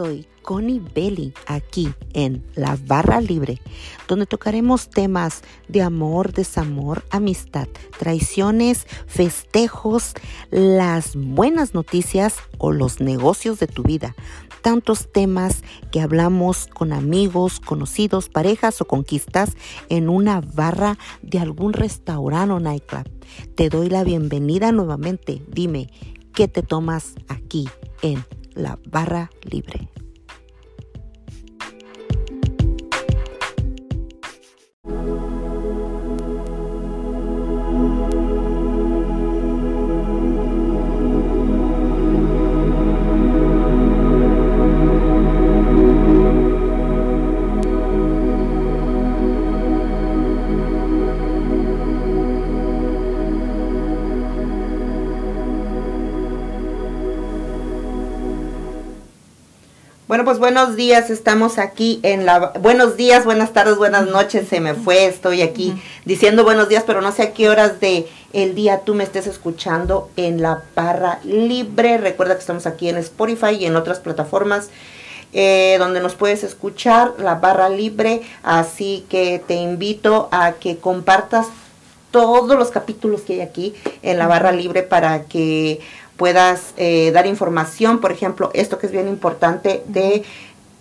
soy Connie Belly aquí en La Barra Libre, donde tocaremos temas de amor, desamor, amistad, traiciones, festejos, las buenas noticias o los negocios de tu vida. Tantos temas que hablamos con amigos, conocidos, parejas o conquistas en una barra de algún restaurante o nightclub. Te doy la bienvenida nuevamente. Dime, ¿qué te tomas aquí en la barra libre? Pues buenos días, estamos aquí en la... Buenos días, buenas tardes, buenas noches, se me fue, estoy aquí diciendo buenos días, pero no sé a qué horas de el día tú me estés escuchando en la barra libre. Recuerda que estamos aquí en Spotify y en otras plataformas eh, donde nos puedes escuchar, la barra libre, así que te invito a que compartas todos los capítulos que hay aquí en la barra libre para que puedas eh, dar información, por ejemplo, esto que es bien importante de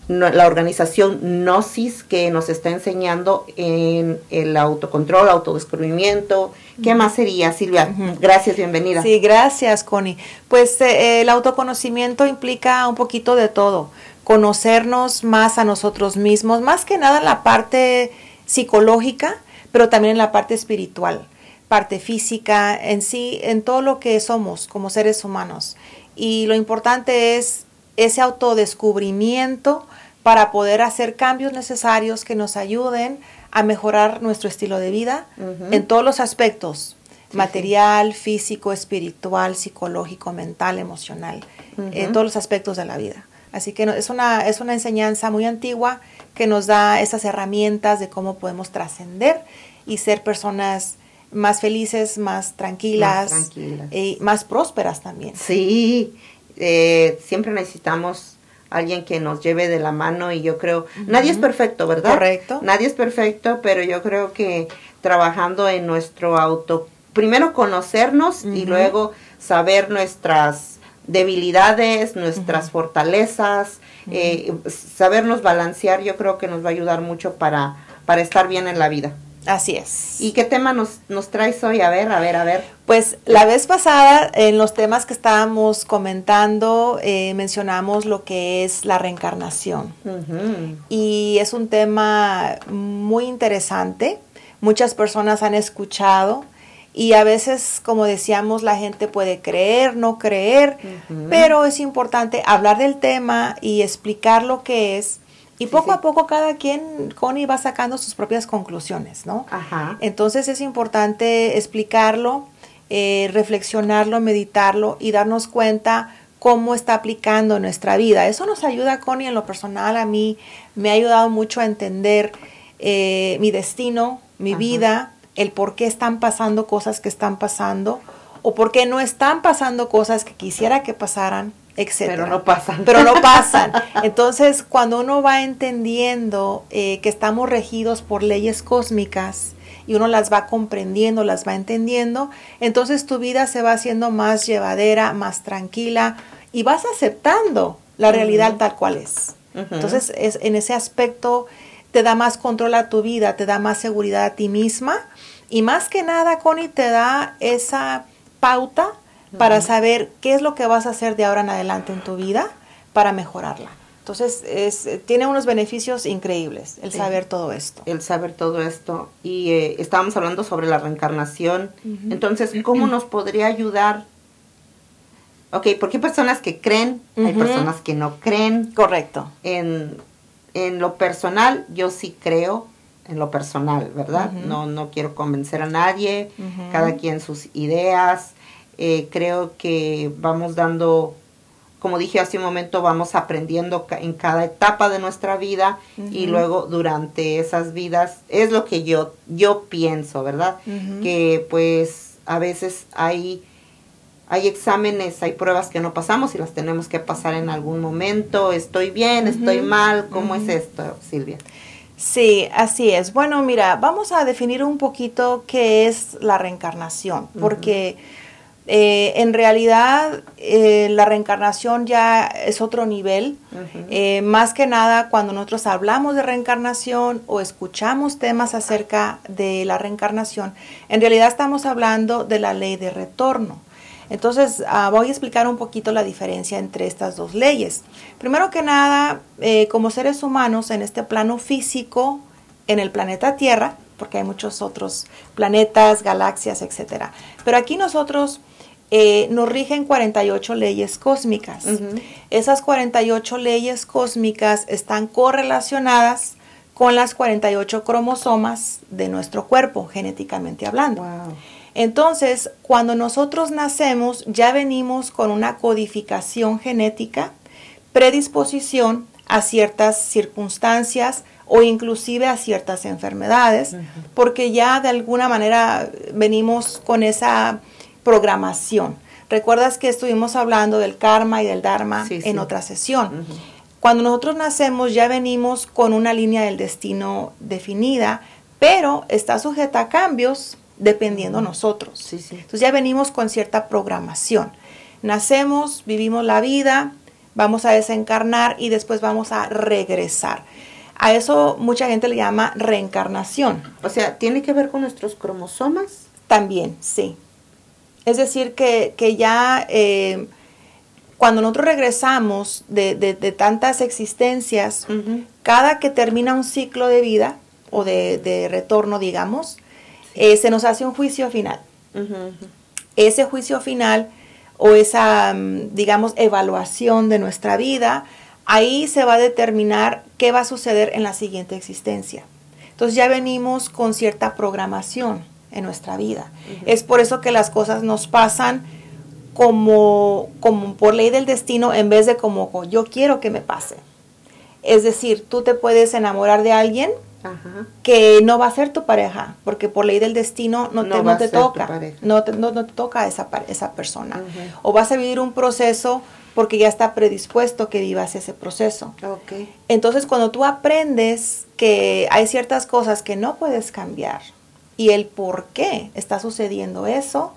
la organización Gnosis que nos está enseñando en el autocontrol, autodescubrimiento. ¿Qué más sería, Silvia? Gracias, bienvenida. Sí, gracias, Connie. Pues eh, el autoconocimiento implica un poquito de todo, conocernos más a nosotros mismos, más que nada en la parte psicológica, pero también en la parte espiritual parte física, en sí, en todo lo que somos como seres humanos. Y lo importante es ese autodescubrimiento para poder hacer cambios necesarios que nos ayuden a mejorar nuestro estilo de vida en todos los aspectos, material, físico, espiritual, psicológico, mental, emocional, en todos los aspectos de la vida. Así que es, una, es una enseñanza muy antigua que nos da esas herramientas de cómo podemos trascender y ser personas más felices, más tranquilas, y más prósperas también. Sí, eh, siempre necesitamos alguien que nos lleve de la mano y yo creo, nadie es perfecto, ¿verdad? Correcto. Nadie es perfecto, pero yo creo que trabajando en nuestro auto, primero conocernos y luego saber nuestras debilidades, nuestras fortalezas, eh, sabernos balancear, yo creo que nos va a ayudar mucho para, para estar bien en la vida. Así es. ¿Y qué tema nos, nos traes hoy? A ver, a ver, a ver. Pues la vez pasada, en los temas que estábamos comentando, eh, mencionamos lo que es la reencarnación. Y es un tema muy interesante. Muchas personas han escuchado y a veces, como decíamos, la gente puede creer, no creer, pero es importante hablar del tema y explicar lo que es y poco a poco cada quien, Connie, va sacando sus propias conclusiones, ¿no? Ajá. Entonces es importante explicarlo, eh, reflexionarlo, meditarlo y darnos cuenta cómo está aplicando nuestra vida. Eso nos ayuda, Connie, en lo personal, a mí me ha ayudado mucho a entender eh, mi destino, mi vida, el por qué están pasando cosas que están pasando o por qué no están pasando cosas que quisiera que pasaran pero no pasan. Pero no pasan. Entonces, cuando uno va entendiendo eh, que estamos regidos por leyes cósmicas y uno las va comprendiendo, las va entendiendo, entonces tu vida se va haciendo más llevadera, más tranquila y vas aceptando la realidad tal cual es. Entonces, es, en ese aspecto te da más control a tu vida, te da más seguridad a ti misma y más que nada, Connie, te da esa pauta para saber qué es lo que vas a hacer de ahora en adelante en tu vida para mejorarla. Entonces, es, tiene unos beneficios increíbles el saber todo esto. El saber todo esto. Y eh, estábamos hablando sobre la reencarnación. Entonces, ¿cómo nos podría ayudar? Ok, porque hay personas que creen, hay personas que no creen. Correcto. En, en lo personal, yo sí creo en lo personal, ¿verdad? no, no quiero convencer a nadie, cada quien sus ideas. Eh, creo que vamos dando, como dije hace un momento, vamos aprendiendo en cada etapa de nuestra vida y luego durante esas vidas, es lo que yo, yo pienso, ¿verdad? Que pues a veces hay hay exámenes, hay pruebas que no pasamos y las tenemos que pasar en algún momento. Estoy bien, estoy mal. ¿Cómo es esto, Silvia? Sí, así es. Bueno, mira, vamos a definir un poquito qué es la reencarnación, porque eh, en realidad eh, la reencarnación ya es otro nivel. Eh, más que nada, cuando nosotros hablamos de reencarnación o escuchamos temas acerca de la reencarnación, en realidad estamos hablando de la ley de retorno. Entonces, ah, voy a explicar un poquito la diferencia entre estas dos leyes. Primero que nada, como seres humanos en este plano físico, en el planeta Tierra, porque hay muchos otros planetas, galaxias, etc. Pero aquí nosotros eh, nos rigen 48 leyes cósmicas. Esas 48 leyes cósmicas están correlacionadas con las 48 cromosomas de nuestro cuerpo, genéticamente hablando. Entonces, cuando nosotros nacemos, ya venimos con una codificación genética, predisposición a ciertas circunstancias o inclusive a ciertas enfermedades, porque ya de alguna manera venimos con esa programación. Recuerdas que estuvimos hablando del karma y del dharma en otra sesión. Cuando nosotros nacemos ya venimos con una línea del destino definida, pero está sujeta a cambios dependiendo nosotros. Entonces ya venimos con cierta programación. Nacemos, vivimos la vida, vamos a desencarnar y después vamos a regresar. A eso mucha gente le llama reencarnación. O sea, ¿tiene que ver con nuestros cromosomas? También, sí. Es decir, que, ya eh, cuando nosotros regresamos de, tantas existencias, cada que termina un ciclo de vida o de retorno, digamos, eh, se nos hace un juicio final. Ese juicio final o esa, mm, digamos, evaluación de nuestra vida, ahí se va a determinar qué va a suceder en la siguiente existencia. Entonces ya venimos con cierta programación en nuestra vida. Es por eso que las cosas nos pasan como, como por ley del destino en vez de como yo quiero que me pase. Es decir, tú te puedes enamorar de alguien que no va a ser tu pareja, porque por ley del destino no, te, no te toca, no te, no, te toca esa, esa persona. O vas a vivir un proceso porque ya está predispuesto que vivas ese proceso. Entonces, cuando tú aprendes que hay ciertas cosas que no puedes cambiar y el por qué está sucediendo eso,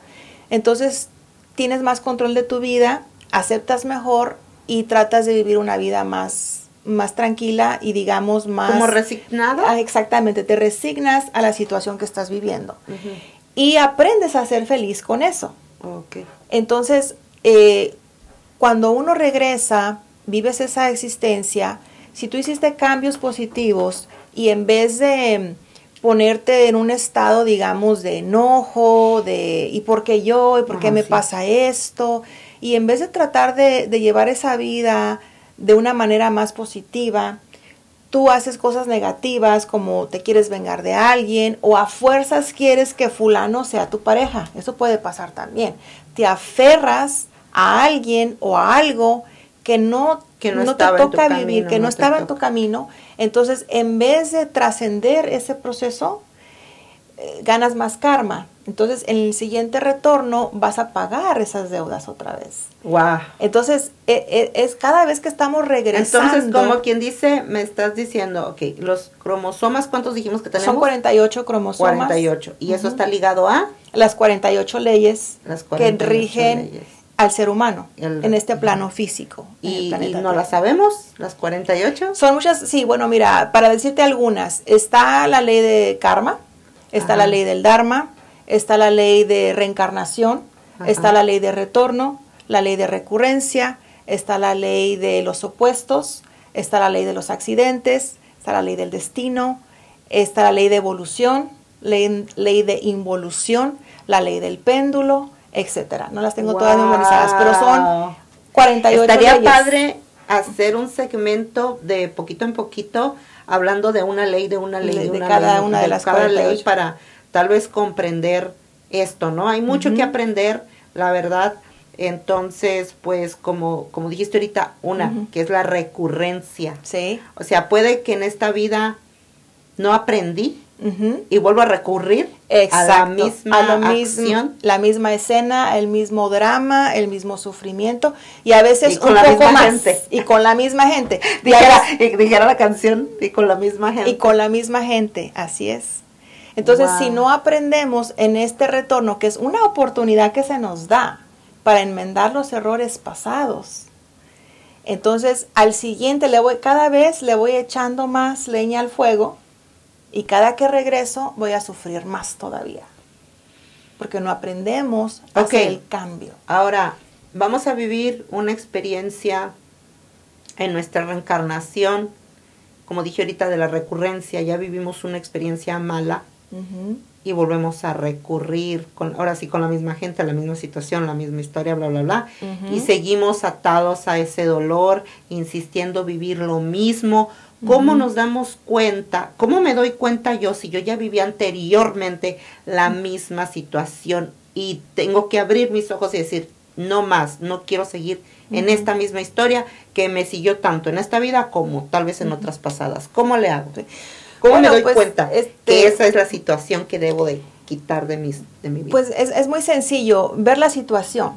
entonces tienes más control de tu vida, aceptas mejor y tratas de vivir una vida más más tranquila y digamos más... Como resignada. Ah, exactamente, te resignas a la situación que estás viviendo. Y aprendes a ser feliz con eso. Entonces, eh, cuando uno regresa, vives esa existencia, si tú hiciste cambios positivos y en vez de ponerte en un estado, digamos, de enojo, de ¿y por qué yo? ¿y por qué me pasa esto? Y en vez de tratar de, de llevar esa vida de una manera más positiva, tú haces cosas negativas como te quieres vengar de alguien o a fuerzas quieres que fulano sea tu pareja. Eso puede pasar también. Te aferras a alguien o a algo que no, que no, te toca vivir, que no, estaba en tu camino. Entonces, en vez de trascender ese proceso, eh, ganas más karma. Entonces, en el siguiente retorno vas a pagar esas deudas otra vez. Wow. Entonces, e, e, es, cada vez que estamos regresando. Entonces, como quien dice, me estás diciendo, ok, los cromosomas, ¿cuántos dijimos que tenemos? Son 48 cromosomas. 48. ¿Y eso está ligado a? Las 48 leyes que rigen al ser humano en este plano físico. ¿Y, ¿Y no las sabemos, las 48? Son muchas, sí, bueno, mira, para decirte algunas, está la ley de karma, está la ley del dharma, está la ley de reencarnación, está la ley de retorno, la ley de recurrencia, está la ley de los opuestos, está la ley de los accidentes, está la ley del destino, está la ley de evolución, ley, ley de involución, la ley del péndulo, etcétera. No las tengo todas memorizadas, pero son 48 Estaría padre hacer un segmento de poquito en poquito hablando de una ley, de una ley, de, cada una de, las cada ley para tal vez comprender esto, ¿no? Hay mucho que aprender, la verdad. Entonces, pues como, como dijiste ahorita, una, que es la recurrencia. Sí. O sea, puede que en esta vida no aprendí y vuelvo a recurrir a la misma acción. la misma escena, el mismo drama, el mismo sufrimiento y a veces con un la poco misma más gente. y con la misma gente. dijera, dijera la canción y con la misma gente. Y con la misma gente, así es. Entonces, si no aprendemos en este retorno, que es una oportunidad que se nos da para enmendar los errores pasados, entonces al siguiente le voy, cada vez le voy echando más leña al fuego y cada que regreso voy a sufrir más todavía. Porque no aprendemos a hacer el cambio. Ahora, vamos a vivir una experiencia en nuestra reencarnación. Como dije ahorita de la recurrencia, ya vivimos una experiencia mala y volvemos a recurrir, con, ahora sí, con la misma gente, la misma situación, la misma historia, bla, bla, bla. Y seguimos atados a ese dolor, insistiendo vivir lo mismo ¿Cómo nos damos cuenta? ¿Cómo me doy cuenta yo si yo ya viví anteriormente la misma situación y tengo que abrir mis ojos y decir, no más, no quiero seguir en esta misma historia que me siguió tanto en esta vida como tal vez en otras pasadas? ¿Cómo le hago? ¿Cómo me doy pues, cuenta este que esa es la situación que debo de quitar de, mis, de mi vida? Pues es, es muy sencillo, ver la situación,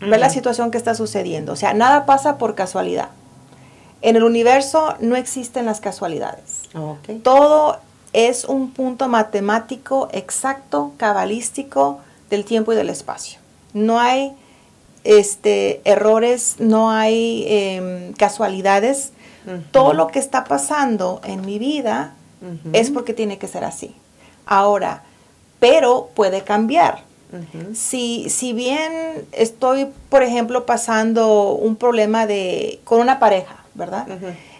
ver la situación que está sucediendo. O sea, nada pasa por casualidad. En el universo no existen las casualidades. Todo es un punto matemático exacto, cabalístico del tiempo y del espacio. No hay este, errores, no hay em, casualidades. Todo lo que está pasando en mi vida es porque tiene que ser así. Ahora, pero puede cambiar. si, si bien estoy, por ejemplo, pasando un problema de, con una pareja, ¿verdad?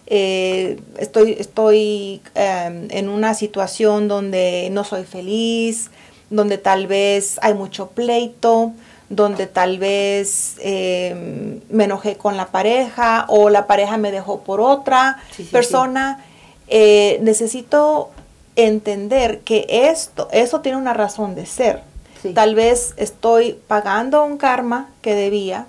Eh, estoy estoy em, en una situación donde no soy feliz, donde tal vez hay mucho pleito, donde tal vez em, me enojé con la pareja o la pareja me dejó por otra persona. Eh, necesito entender que esto, eso tiene una razón de ser. Tal vez estoy pagando un karma que debía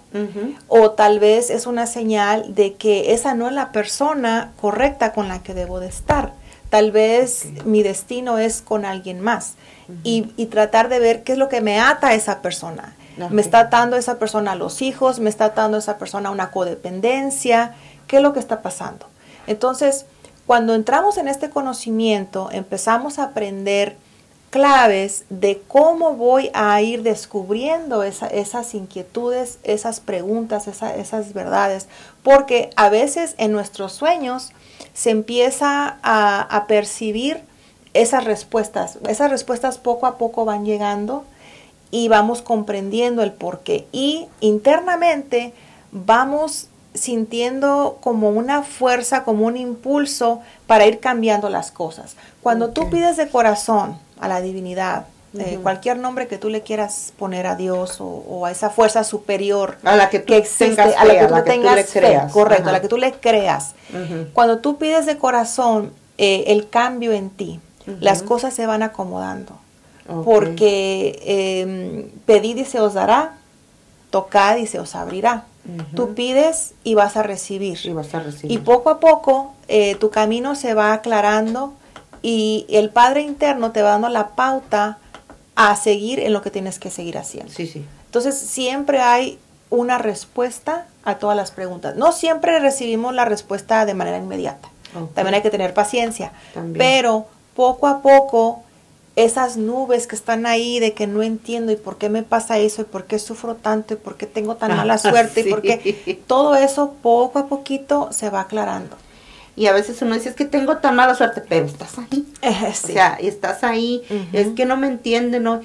o tal vez es una señal de que esa no es la persona correcta con la que debo de estar. Tal vez mi destino es con alguien más. Y, tratar de ver qué es lo que me ata a esa persona. Me está atando esa persona a los hijos, me está atando esa persona a una codependencia, qué es lo que está pasando. Entonces, cuando entramos en este conocimiento, empezamos a aprender claves de cómo voy a ir descubriendo esas inquietudes, esas preguntas, esas verdades, porque a veces en nuestros sueños se empieza a, percibir esas respuestas. Esas respuestas poco a poco van llegando y vamos comprendiendo el porqué. Y internamente vamos sintiendo como una fuerza, como un impulso para ir cambiando las cosas. Cuando tú pides de corazón, a la divinidad, eh, cualquier nombre que tú le quieras poner a Dios o, a esa fuerza superior a la que tú existe, a la que tú tengas creas. correcto, a la que tú le creas. Cuando tú pides de corazón eh, el cambio en ti, las cosas se van acomodando. Porque eh, pedid y se os dará, tocad y se os abrirá. Tú pides y vas a recibir. Y, vas a recibir. y poco a poco tu camino se va aclarando y el Padre interno te va dando la pauta a seguir en lo que tienes que seguir haciendo. Sí, sí. Entonces siempre hay una respuesta a todas las preguntas. No siempre recibimos la respuesta de manera inmediata. También hay que tener paciencia. Pero poco a poco esas nubes que están ahí de que no entiendo y por qué me pasa eso y por qué sufro tanto y por qué tengo tan mala suerte y por qué todo eso poco a poquito se va aclarando. Y a veces uno dice, es que tengo tan mala suerte, pero estás ahí. O sea, estás ahí, es que no me entienden, ¿no?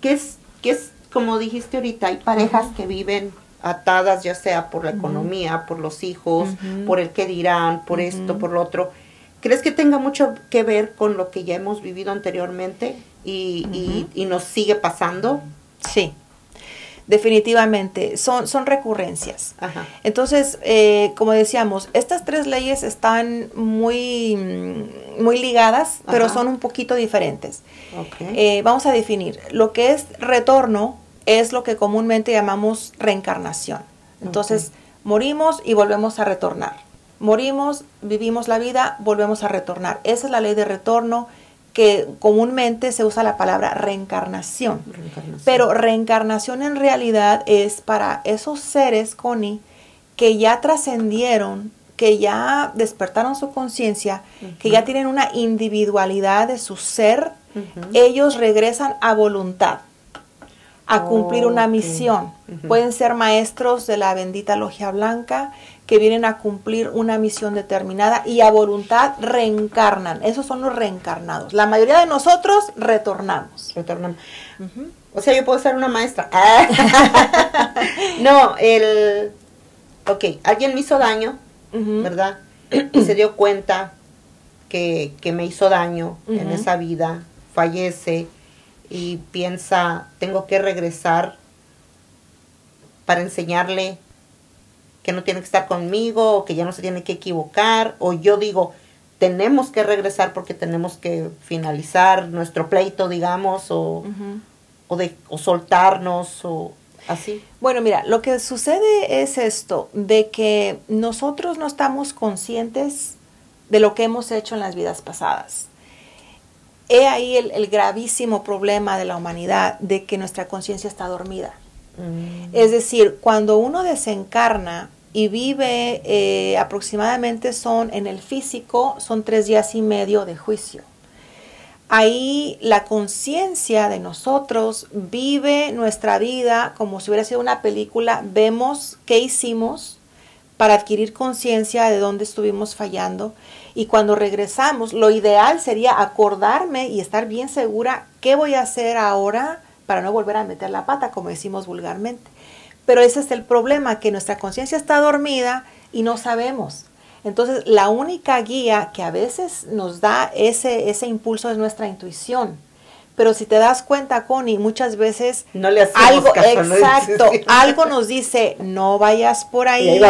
¿Qué es, qué es, como dijiste ahorita, hay parejas que viven atadas, ya sea por la economía, por los hijos, por el que dirán, por esto, por lo otro. ¿Crees que tenga mucho que ver con lo que ya hemos vivido anteriormente y, y, y nos sigue pasando? Sí, definitivamente, son, son recurrencias. Entonces, eh, como decíamos, estas tres leyes están muy, muy ligadas, pero son un poquito diferentes. Eh, vamos a definir, lo que es retorno es lo que comúnmente llamamos reencarnación. Entonces, morimos y volvemos a retornar. Morimos, vivimos la vida, volvemos a retornar. Esa es la ley de retorno que comúnmente se usa la palabra reencarnación. Pero reencarnación en realidad es para esos seres, Connie, que ya trascendieron, que ya despertaron su conciencia, que ya tienen una individualidad de su ser, ellos regresan a voluntad a cumplir una misión. Pueden ser maestros de la bendita logia blanca que vienen a cumplir una misión determinada y a voluntad reencarnan. Esos son los reencarnados. La mayoría de nosotros retornamos. Retornamos. O sea, yo puedo ser una maestra. no, el... Ok, alguien me hizo daño, ¿verdad? Y se dio cuenta que, me hizo daño en esa vida, fallece y piensa, tengo que regresar para enseñarle que no tiene que estar conmigo, o que ya no se tiene que equivocar, o yo digo, tenemos que regresar porque tenemos que finalizar nuestro pleito, digamos, o, o, de, o soltarnos, o así. Bueno, mira, lo que sucede es esto, de que nosotros no estamos conscientes de lo que hemos hecho en las vidas pasadas. He ahí el, gravísimo problema de la humanidad, de que nuestra conciencia está dormida. Mm. Es decir, cuando uno desencarna y vive eh, aproximadamente son en el físico, son tres días y medio de juicio. Ahí la conciencia de nosotros vive nuestra vida como si hubiera sido una película, vemos qué hicimos para adquirir conciencia de dónde estuvimos fallando y cuando regresamos, lo ideal sería acordarme y estar bien segura qué voy a hacer ahora para no volver a meter la pata, como decimos vulgarmente. Pero ese es el problema, que nuestra conciencia está dormida y no sabemos. Entonces, la única guía que a veces nos da ese, ese impulso es nuestra intuición. Pero si te das cuenta, Connie, muchas veces no le algo, exacto, algo nos dice, no vayas por ahí,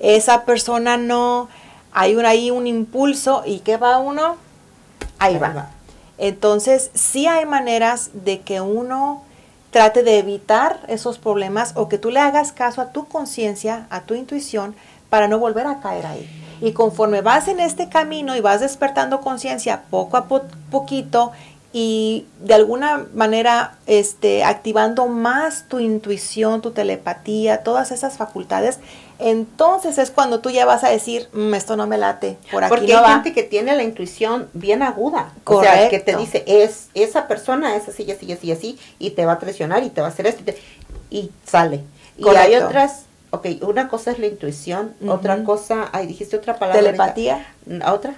esa persona no, hay un, ahí un impulso y ¿qué va uno? Ahí, va. Entonces, sí hay maneras de que uno trate de evitar esos problemas o que tú le hagas caso a tu conciencia, a tu intuición, para no volver a caer ahí. Y conforme vas en este camino y vas despertando conciencia poco a poquito y de alguna manera este, activando más tu intuición, tu telepatía, todas esas facultades, entonces es cuando tú ya vas a decir, mm, esto no me late, por aquí Porque hay gente que tiene la intuición bien aguda. O sea, que te dice, es esa persona es así, así, así, así, y te va a traicionar y te va a hacer esto, y, sale. Y hay otras, ok, una cosa es la intuición, otra cosa, ay, dijiste otra palabra. Telepatía. ¿Otra?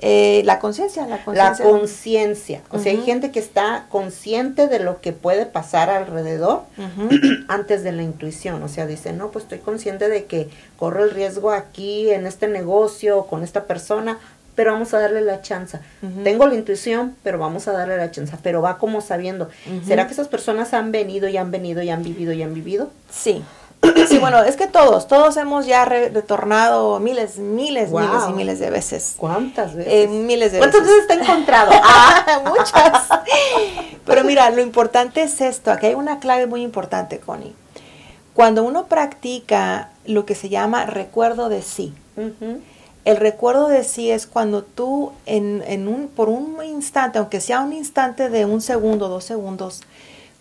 Eh, la conciencia, la conciencia. La conciencia. O sea, hay gente que está consciente de lo que puede pasar alrededor antes de la intuición. O sea, dice, no, pues estoy consciente de que corro el riesgo aquí, en este negocio, con esta persona, pero vamos a darle la chance. Tengo la intuición, pero vamos a darle la chance. Pero va como sabiendo. ¿Será que esas personas han venido y han venido y han vivido y han vivido? Sí. Sí, bueno, es que todos, todos hemos ya retornado miles, miles, miles y miles de veces. ¿Cuántas veces? Eh, miles de ¿Cuántas veces. te ha encontrado? ah, muchas. Pero mira, lo importante es esto, aquí hay una clave muy importante, Connie. Cuando uno practica lo que se llama recuerdo de sí, el recuerdo de sí es cuando tú en, en un, por un instante, aunque sea un instante de un segundo, dos segundos,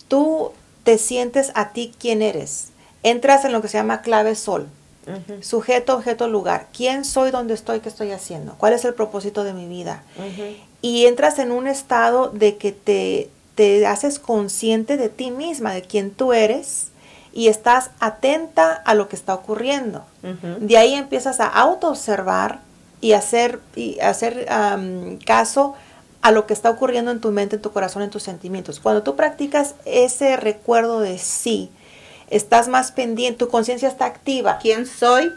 tú te sientes a ti quién eres entras en lo que se llama clave sol. Sujeto, objeto, lugar. ¿Quién soy? ¿Dónde estoy? ¿Qué estoy haciendo? ¿Cuál es el propósito de mi vida? Y entras en un estado de que te, te haces consciente de ti misma, de quién tú eres, y estás atenta a lo que está ocurriendo. De ahí empiezas a auto-observar y hacer, y hacer caso a lo que está ocurriendo en tu mente, en tu corazón, en tus sentimientos. Cuando tú practicas ese recuerdo de sí, estás más pendiente, tu conciencia está activa. ¿Quién soy?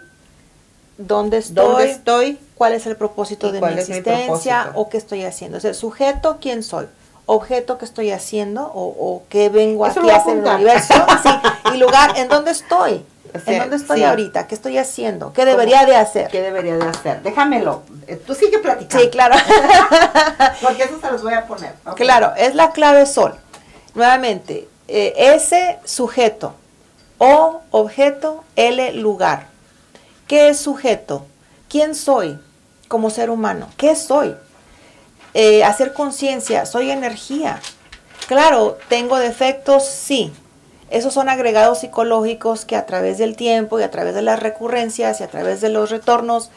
¿Dónde estoy? ¿Dónde estoy? ¿Cuál es el propósito de mi existencia? ¿O qué estoy haciendo? O sea, sujeto, ¿quién soy? Objeto, ¿qué estoy haciendo? ¿O, qué vengo aquí a hacer en el universo? y lugar, ¿en dónde estoy? ¿En dónde estoy ahorita? ¿Qué estoy haciendo? ¿Qué debería de hacer? ¿Qué debería de hacer? Déjamelo. Eh, tú sigue platicando. Sí, claro. Porque eso se los voy a poner. Claro, es la clave sol. Nuevamente, eh, ese sujeto, o objeto, L lugar. ¿Qué es sujeto? ¿Quién soy como ser humano? ¿Qué soy? Eh, hacer conciencia, soy energía. Claro, tengo defectos, sí. Esos son agregados psicológicos que a través del tiempo y a través de las recurrencias y a través de los retornos,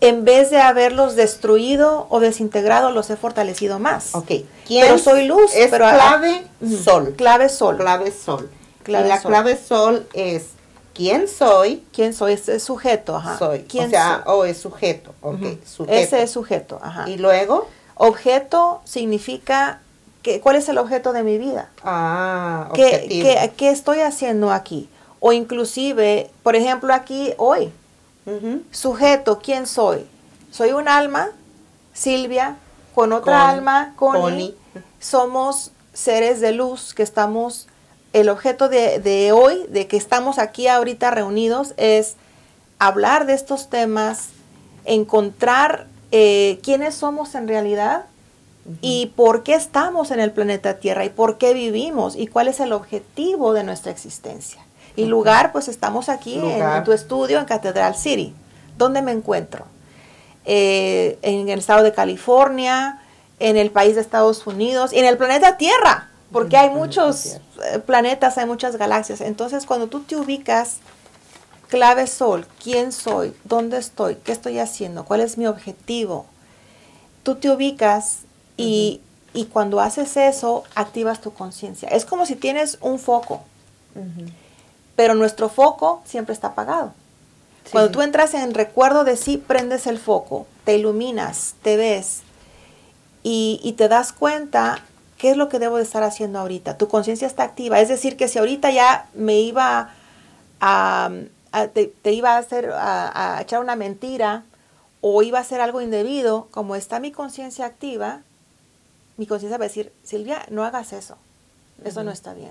en vez de haberlos destruido o desintegrado, los he fortalecido más. Ok. pero soy luz. Es pero clave sol. Clave sol. Clave sol. Clave y la clave sol es quién soy. ¿Quién soy? Es, sujeto, ajá. Soy. o sea, o es sujeto. Ok, sujeto. Ese es sujeto, ajá. Y luego. Objeto significa que, cuál es el objeto de mi vida. Ah, ¿Qué, ¿Qué, qué, estoy haciendo aquí? O inclusive, por ejemplo, aquí hoy. Sujeto, ¿quién soy? Soy un alma, Silvia, con otra alma, Connie. Somos seres de luz que estamos el objeto de, hoy, de que estamos aquí ahorita reunidos, es hablar de estos temas, encontrar eh, quiénes somos en realidad y por qué estamos en el planeta Tierra y por qué vivimos y cuál es el objetivo de nuestra existencia. Y lugar, pues estamos aquí en tu estudio en Catedral City. ¿Dónde me encuentro? Eh, en el estado de California, en el país de Estados Unidos y en el planeta Tierra porque hay muchos eh, planetas, hay muchas galaxias. Entonces, cuando tú te ubicas, clave sol, quién soy, dónde estoy, qué estoy haciendo, cuál es mi objetivo, tú te ubicas y, cuando haces eso, activas tu conciencia. Es como si tienes un foco, pero nuestro foco siempre está apagado. Cuando tú entras en recuerdo de sí, prendes el foco, te iluminas, te ves y, y te das cuenta ¿qué es lo que debo de estar haciendo ahorita? Tu conciencia está activa. Es decir, que si ahorita ya me iba a, te, iba a hacer, a, echar una mentira o iba a hacer algo indebido, como está mi conciencia activa, mi conciencia va a decir, Silvia, no hagas eso. Eso no está bien.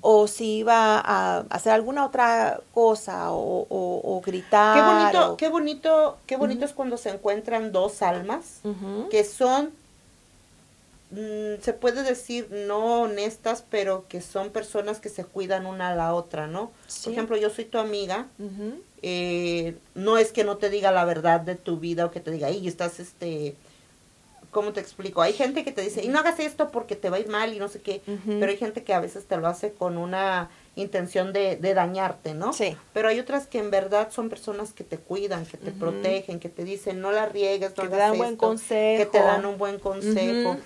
O si iba a hacer alguna otra cosa o, gritar. Qué bonito, qué bonito, qué bonito es cuando se encuentran dos almas que son Mm, se puede decir no honestas, pero que son personas que se cuidan una a la otra, ¿no? Por ejemplo, yo soy tu amiga, eh, no es que no te diga la verdad de tu vida o que te diga, y estás, este, ¿cómo te explico? Hay gente que te dice, y no hagas esto porque te va a ir mal y no sé qué, pero hay gente que a veces te lo hace con una intención de, de, dañarte, ¿no? Sí. Pero hay otras que en verdad son personas que te cuidan, que te protegen, que te dicen no la riegues, no que te dan un buen consejo. que te dan un buen consejo.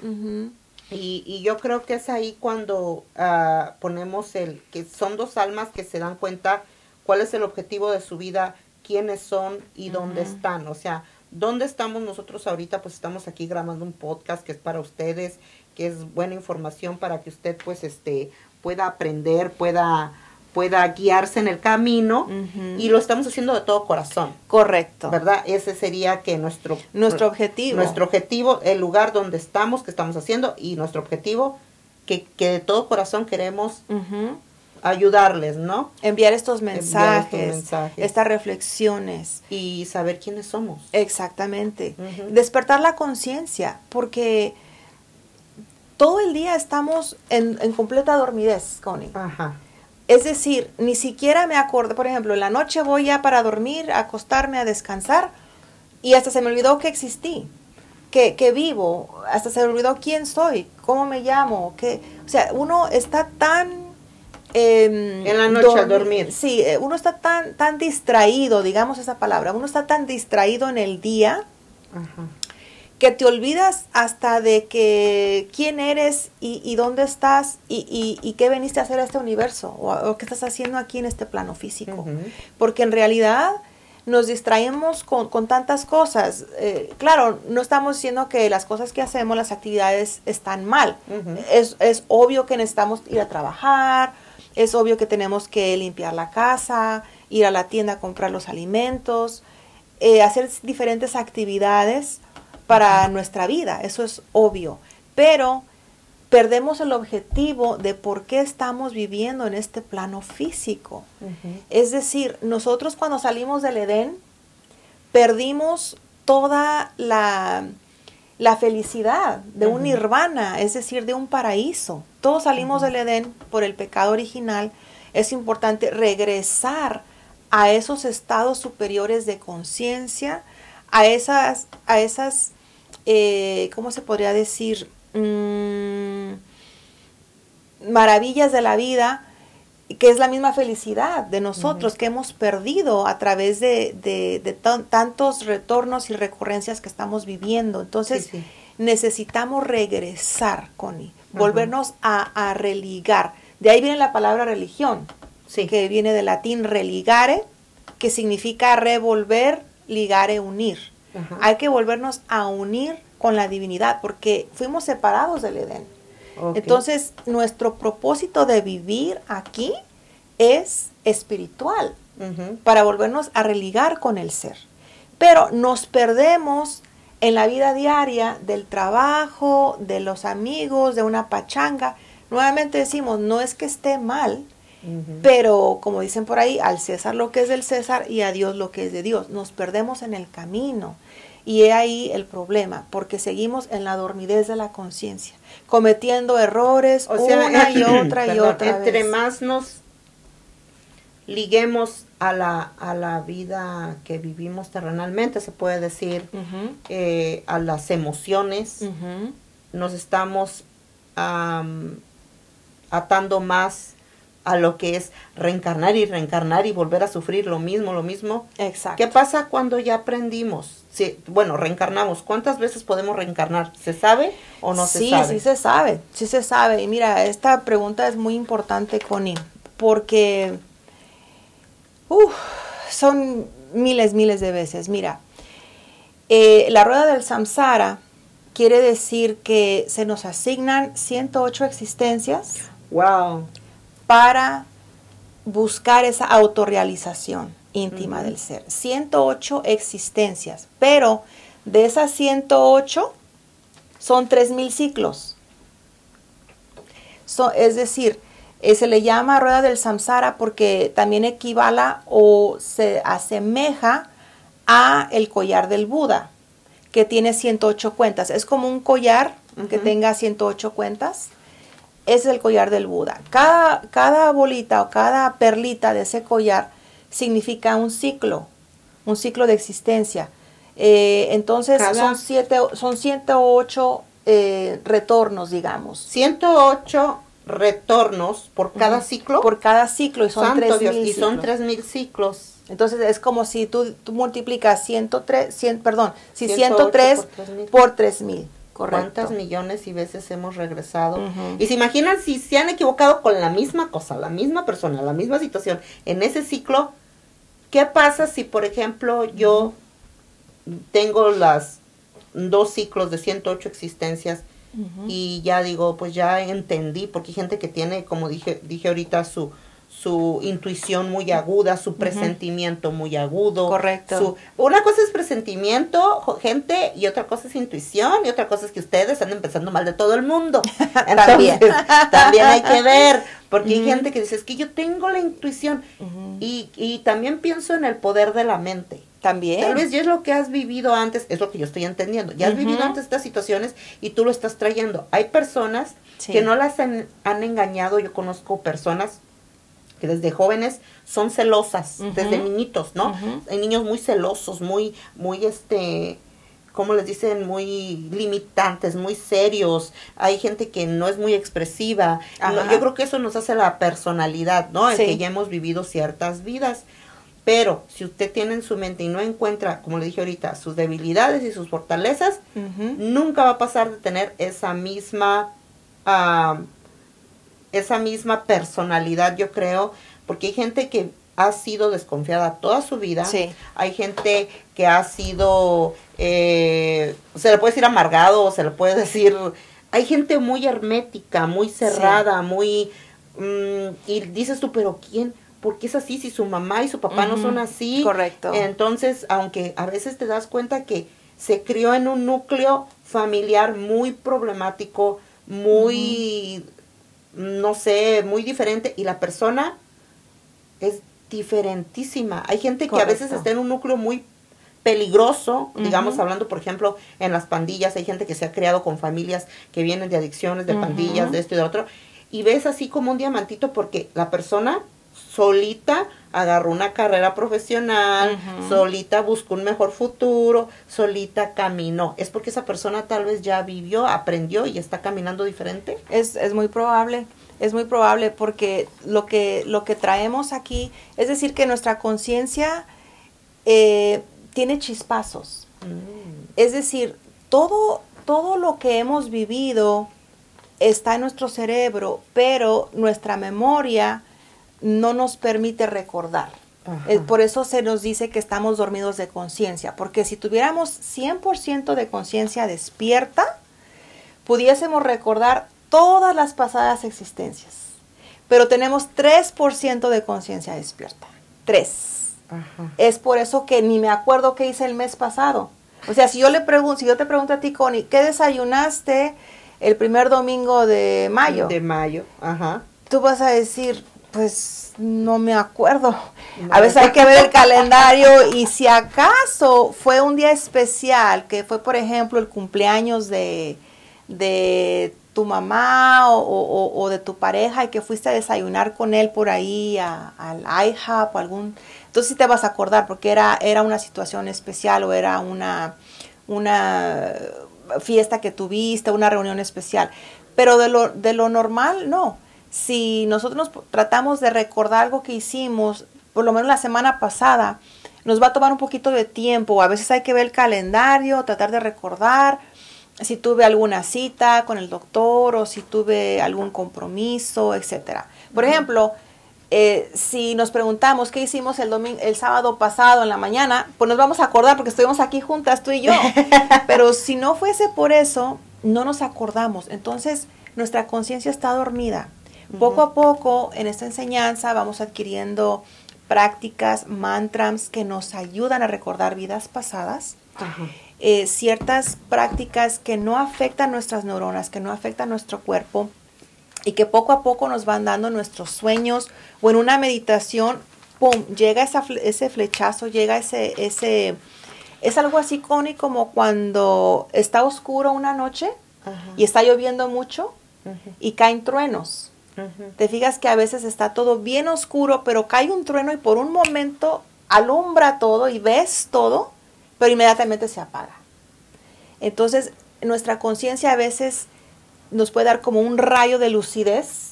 y, y, yo creo que es ahí cuando uh, ponemos el que son dos almas que se dan cuenta cuál es el objetivo de su vida, quiénes son y dónde están. O sea, ¿dónde estamos nosotros ahorita? Pues estamos aquí grabando un podcast que es para ustedes, que es buena información para que usted pues este pueda aprender, pueda pueda guiarse en el camino y lo estamos haciendo de todo corazón. Correcto. ¿Verdad? Ese sería que nuestro nuestro objetivo. Nuestro objetivo, el lugar donde estamos, que estamos haciendo y nuestro objetivo que, que de todo corazón queremos ayudarles, ¿no? Enviar estos mensajes, estas reflexiones. Y saber quiénes somos. Exactamente. Despertar la conciencia, porque todo el día estamos en, completa dormidez, Connie. Ajá. Es decir, ni siquiera me acordé, por ejemplo, en la noche voy ya para dormir, a acostarme, a descansar, y hasta se me olvidó que existí, que, que vivo, hasta se me olvidó quién soy, cómo me llamo, que, o sea, uno está tan... Em, en la noche a dormir. Sí, eh, uno está tan, tan distraído, digamos esa palabra, uno está tan distraído en el día Ajá que te olvidas hasta de que quién eres y, dónde estás y, y, qué veniste a hacer a este universo o, qué estás haciendo aquí en este plano físico. Porque en realidad nos distraemos con, tantas cosas. Eh, claro, no estamos diciendo que las cosas que hacemos, las actividades están mal. es, es obvio que necesitamos ir a trabajar, es obvio que tenemos que limpiar la casa, ir a la tienda a comprar los alimentos, eh, hacer diferentes actividades para nuestra vida, eso es obvio, pero perdemos el objetivo de por qué estamos viviendo en este plano físico. Es decir, nosotros cuando salimos del Edén, perdimos toda la, la felicidad de un nirvana, es decir, de un paraíso. Todos salimos del Edén por el pecado original. Es importante regresar a esos estados superiores de conciencia, a esas, a esas eh, ¿cómo se podría decir? Mm, maravillas de la vida, que es la misma felicidad de nosotros que hemos perdido a través de, de, tantos retornos y recurrencias que estamos viviendo. Entonces, necesitamos regresar, Connie, volvernos a, a, religar. De ahí viene la palabra religión, que viene del latín religare, que significa revolver, ligare, unir. Hay que volvernos a unir con la divinidad, porque fuimos separados del Edén. Entonces, nuestro propósito de vivir aquí es espiritual, para volvernos a religar con el ser. Pero nos perdemos en la vida diaria del trabajo, de los amigos, de una pachanga. Nuevamente decimos, no es que esté mal, pero como dicen por ahí, al César lo que es del César y a Dios lo que es de Dios. Nos perdemos en el camino. Y he ahí el problema, porque seguimos en la dormidez de la conciencia, cometiendo errores una y otra y otra entre más nos liguemos a la, a la vida que vivimos terrenalmente, se puede decir, eh, a las emociones, nos estamos atando más a lo que es reencarnar y reencarnar y volver a sufrir lo mismo, lo mismo. Exacto. ¿Qué pasa cuando ya aprendimos? Si, bueno, reencarnamos. ¿Cuántas veces podemos reencarnar? ¿Se sabe o no se sabe? Sí, sí se sabe, sí se sabe. Y mira, esta pregunta es muy importante, Connie, porque son miles, miles de veces. Mira, eh, la rueda del samsara quiere decir que se nos asignan 108 existencias. Wow para buscar esa autorrealización íntima del ser. 108 existencias, pero de esas 108 son 3.000 ciclos. es decir, eh, se le llama rueda del samsara porque también equivala o se asemeja a el collar del Buda, que tiene 108 cuentas. Es como un collar que tenga 108 cuentas es el collar del Buda. Cada, cada bolita o cada perlita de ese collar significa un ciclo, un ciclo de existencia. Eh, entonces son, siete, son 108 eh, retornos, digamos. 108 retornos por cada ciclo. Por cada ciclo y son tres mil Y son 3000 ciclos. Entonces es como si tú, tú multiplicas 103, 100, perdón, si 103 por 3000. ¿Cuántas millones y veces hemos regresado? Y se imaginan si se han equivocado con la misma cosa, la misma persona, la misma situación, en ese ciclo, ¿qué pasa si, por ejemplo, yo tengo las dos ciclos de 108 existencias y ya digo, pues ya entendí, porque hay gente que tiene, como dije, dije ahorita, su, su intuición muy aguda, su presentimiento muy agudo. Correcto. una cosa es presentimiento, gente, y otra cosa es intuición, y otra cosa es que ustedes están empezando mal de todo el mundo. también. también hay que ver, porque hay gente que dice, es que yo tengo la intuición, y, y también pienso en el poder de la mente. También. Tal vez ya es lo que has vivido antes, es lo que yo estoy entendiendo. Ya has vivido antes estas situaciones y tú lo estás trayendo. Hay personas que no las han, han engañado. Yo conozco personas que desde jóvenes son celosas, desde niñitos, ¿no? Hay niños muy celosos, muy, muy, este, ¿cómo les dicen? Muy limitantes, muy serios. Hay gente que no es muy expresiva. yo creo que eso nos hace la personalidad, ¿no? El que ya hemos vivido ciertas vidas. Pero si usted tiene en su mente y no encuentra, como le dije ahorita, sus debilidades y sus fortalezas, nunca va a pasar de tener esa misma... Ah, esa misma personalidad, yo creo, porque hay gente que ha sido desconfiada toda su vida. Hay gente que ha sido, eh, se le puede decir amargado, o se le puede decir, hay gente muy hermética, muy cerrada, muy, mm, y dices tú, pero ¿quién? ¿Por qué es así si su mamá y su papá no son así? Correcto. Entonces, aunque a veces te das cuenta que se crió en un núcleo familiar muy problemático, muy no sé, muy diferente y la persona es diferentísima. Hay gente que a veces está en un núcleo muy peligroso, digamos hablando por ejemplo en las pandillas, hay gente que se ha creado con familias que vienen de adicciones, de pandillas, de esto y de otro, y ves así como un diamantito porque la persona, solita agarró una carrera profesional, solita buscó un mejor futuro, solita caminó. ¿Es porque esa persona tal vez ya vivió, aprendió y está caminando diferente? Es, es muy probable, es muy probable porque lo que, lo que traemos aquí, es decir, que nuestra conciencia eh, tiene chispazos. Mm. Es decir, todo, todo lo que hemos vivido está en nuestro cerebro, pero nuestra memoria no nos permite recordar. por eso se nos dice que estamos dormidos de conciencia, porque si tuviéramos 100% de conciencia despierta, pudiésemos recordar todas las pasadas existencias. Pero tenemos 3% de conciencia despierta. 3. Es por eso que ni me acuerdo qué hice el mes pasado. O sea, si yo le pregunto, si yo te pregunto a ti, Connie, ¿qué desayunaste el primer domingo de mayo? De mayo, ajá. Tú vas a decir, pues no me acuerdo. A veces hay que ver el calendario y si acaso fue un día especial, que fue por ejemplo el cumpleaños de, de tu mamá o, de tu pareja y que fuiste a desayunar con él por ahí al IHOP o algún... Entonces sí te vas a acordar porque era, era una situación especial o era una, una fiesta que tuviste, una reunión especial. Pero de lo, de lo normal, no si nosotros tratamos de recordar algo que hicimos, por lo menos la semana pasada, nos va a tomar un poquito de tiempo. A veces hay que ver el calendario, tratar de recordar si tuve alguna cita con el doctor o si tuve algún compromiso, etcétera. Por ejemplo, eh, si nos preguntamos qué hicimos el domingo, el sábado pasado en la mañana, pues nos vamos a acordar porque estuvimos aquí juntas tú y yo. Pero si no fuese por eso, no nos acordamos. Entonces, nuestra conciencia está dormida. Poco a poco en esta enseñanza vamos adquiriendo prácticas, mantras que nos ayudan a recordar vidas pasadas, eh, ciertas prácticas que no afectan nuestras neuronas, que no afectan nuestro cuerpo y que poco a poco nos van dando nuestros sueños o en una meditación, ¡pum!, llega ese flechazo, llega ese, ese, es algo así como cuando está oscuro una noche y está lloviendo mucho y caen truenos. Te fijas que a veces está todo bien oscuro, pero cae un trueno y por un momento alumbra todo y ves todo, pero inmediatamente se apaga. Entonces, nuestra conciencia a veces nos puede dar como un rayo de lucidez,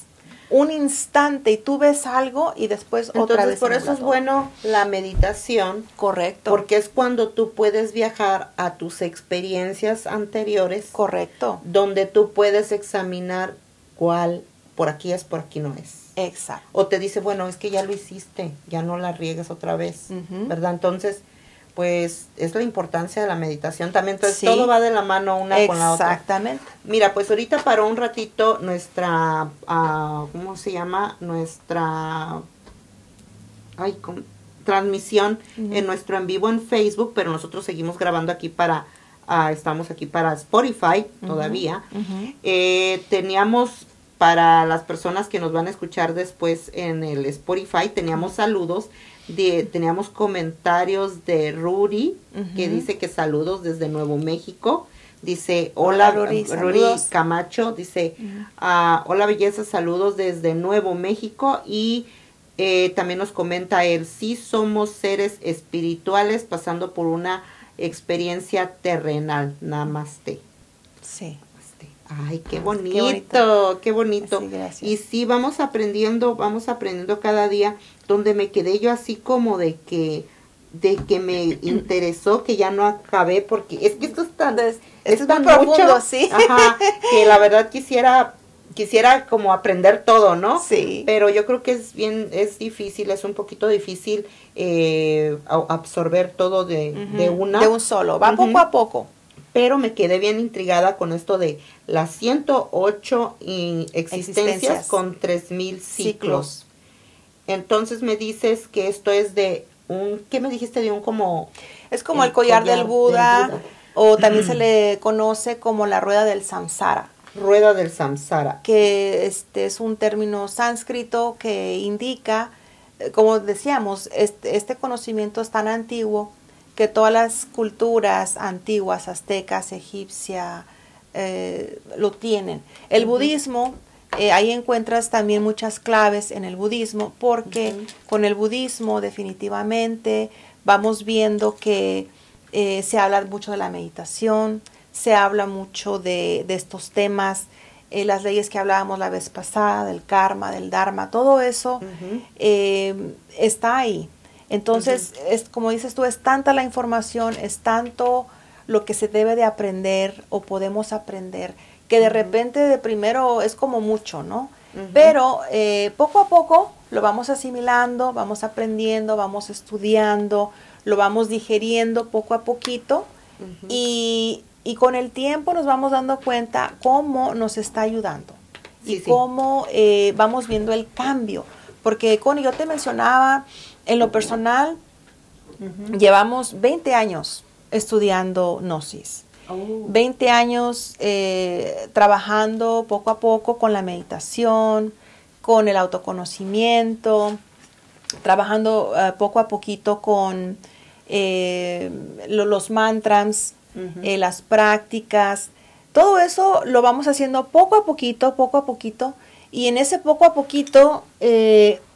un instante y tú ves algo y después otra vez. Por eso es bueno la meditación. Correcto. Porque es cuando tú puedes viajar a tus experiencias anteriores. Correcto. Donde tú puedes examinar cuál por aquí es, por aquí no es. Exacto. O te dice, bueno, es que ya lo hiciste, ya no la riegues otra vez, ¿verdad? Entonces, pues es la importancia de la meditación también. Entonces, todo va de la mano una con la otra. Exactamente. Mira, pues ahorita paró un ratito nuestra, uh, ¿cómo se llama? Nuestra, ay, transmisión en nuestro en vivo en Facebook, pero nosotros seguimos grabando aquí para, uh, estamos aquí para Spotify todavía. Eh, teníamos para las personas que nos van a escuchar después en el Spotify, teníamos saludos, de, teníamos comentarios de Ruri, que dice que saludos desde Nuevo México. Dice, hola, Ruri, Camacho, dice, ah, hola belleza, saludos desde Nuevo México y eh, también nos comenta él, sí somos seres espirituales pasando por una experiencia terrenal, namaste. Sí. Ay, qué bonito, qué bonito. y sí, vamos aprendiendo, vamos aprendiendo cada día, donde me quedé yo así como de que, de que me interesó, que ya no acabé, porque es que esto es tan, es, tan profundo, sí. que la verdad quisiera, quisiera como aprender todo, ¿no? Sí. Pero yo creo que es bien, es difícil, es un poquito difícil eh, absorber todo de, de una. De un solo, va poco a poco pero me quedé bien intrigada con esto de las 108 existencias, con 3000 ciclos. ciclos. Entonces me dices que esto es de un, ¿qué me dijiste? De un como... Es como el, collar, del, Buda, o también se le conoce como la rueda del samsara. Rueda del samsara. Que este es un término sánscrito que indica, eh, como decíamos, este, este conocimiento es tan antiguo que todas las culturas antiguas, aztecas, egipcia, eh, lo tienen. El budismo eh, ahí encuentras también muchas claves en el budismo, porque con el budismo definitivamente vamos viendo que eh, se habla mucho de la meditación, se habla mucho de, estos temas, eh, las leyes que hablábamos la vez pasada, del karma, del dharma, todo eso está ahí. Entonces, es como dices tú, es tanta la información, es tanto lo que se debe de aprender o podemos aprender que de repente de primero es como mucho, ¿no? Pero eh, poco a poco lo vamos asimilando, vamos aprendiendo, vamos estudiando, lo vamos digeriendo poco a poquito y, con el tiempo nos vamos dando cuenta cómo nos está ayudando y cómo eh, vamos viendo el cambio. Porque, Connie, yo te mencionaba, en lo personal, llevamos 20 años estudiando Gnosis. 20 años eh, trabajando poco a poco con la meditación, con el autoconocimiento, trabajando eh, poco a poquito con eh, los mantras, las prácticas. Todo eso lo vamos haciendo poco a poquito, poco a poquito. Y en ese poco a poquito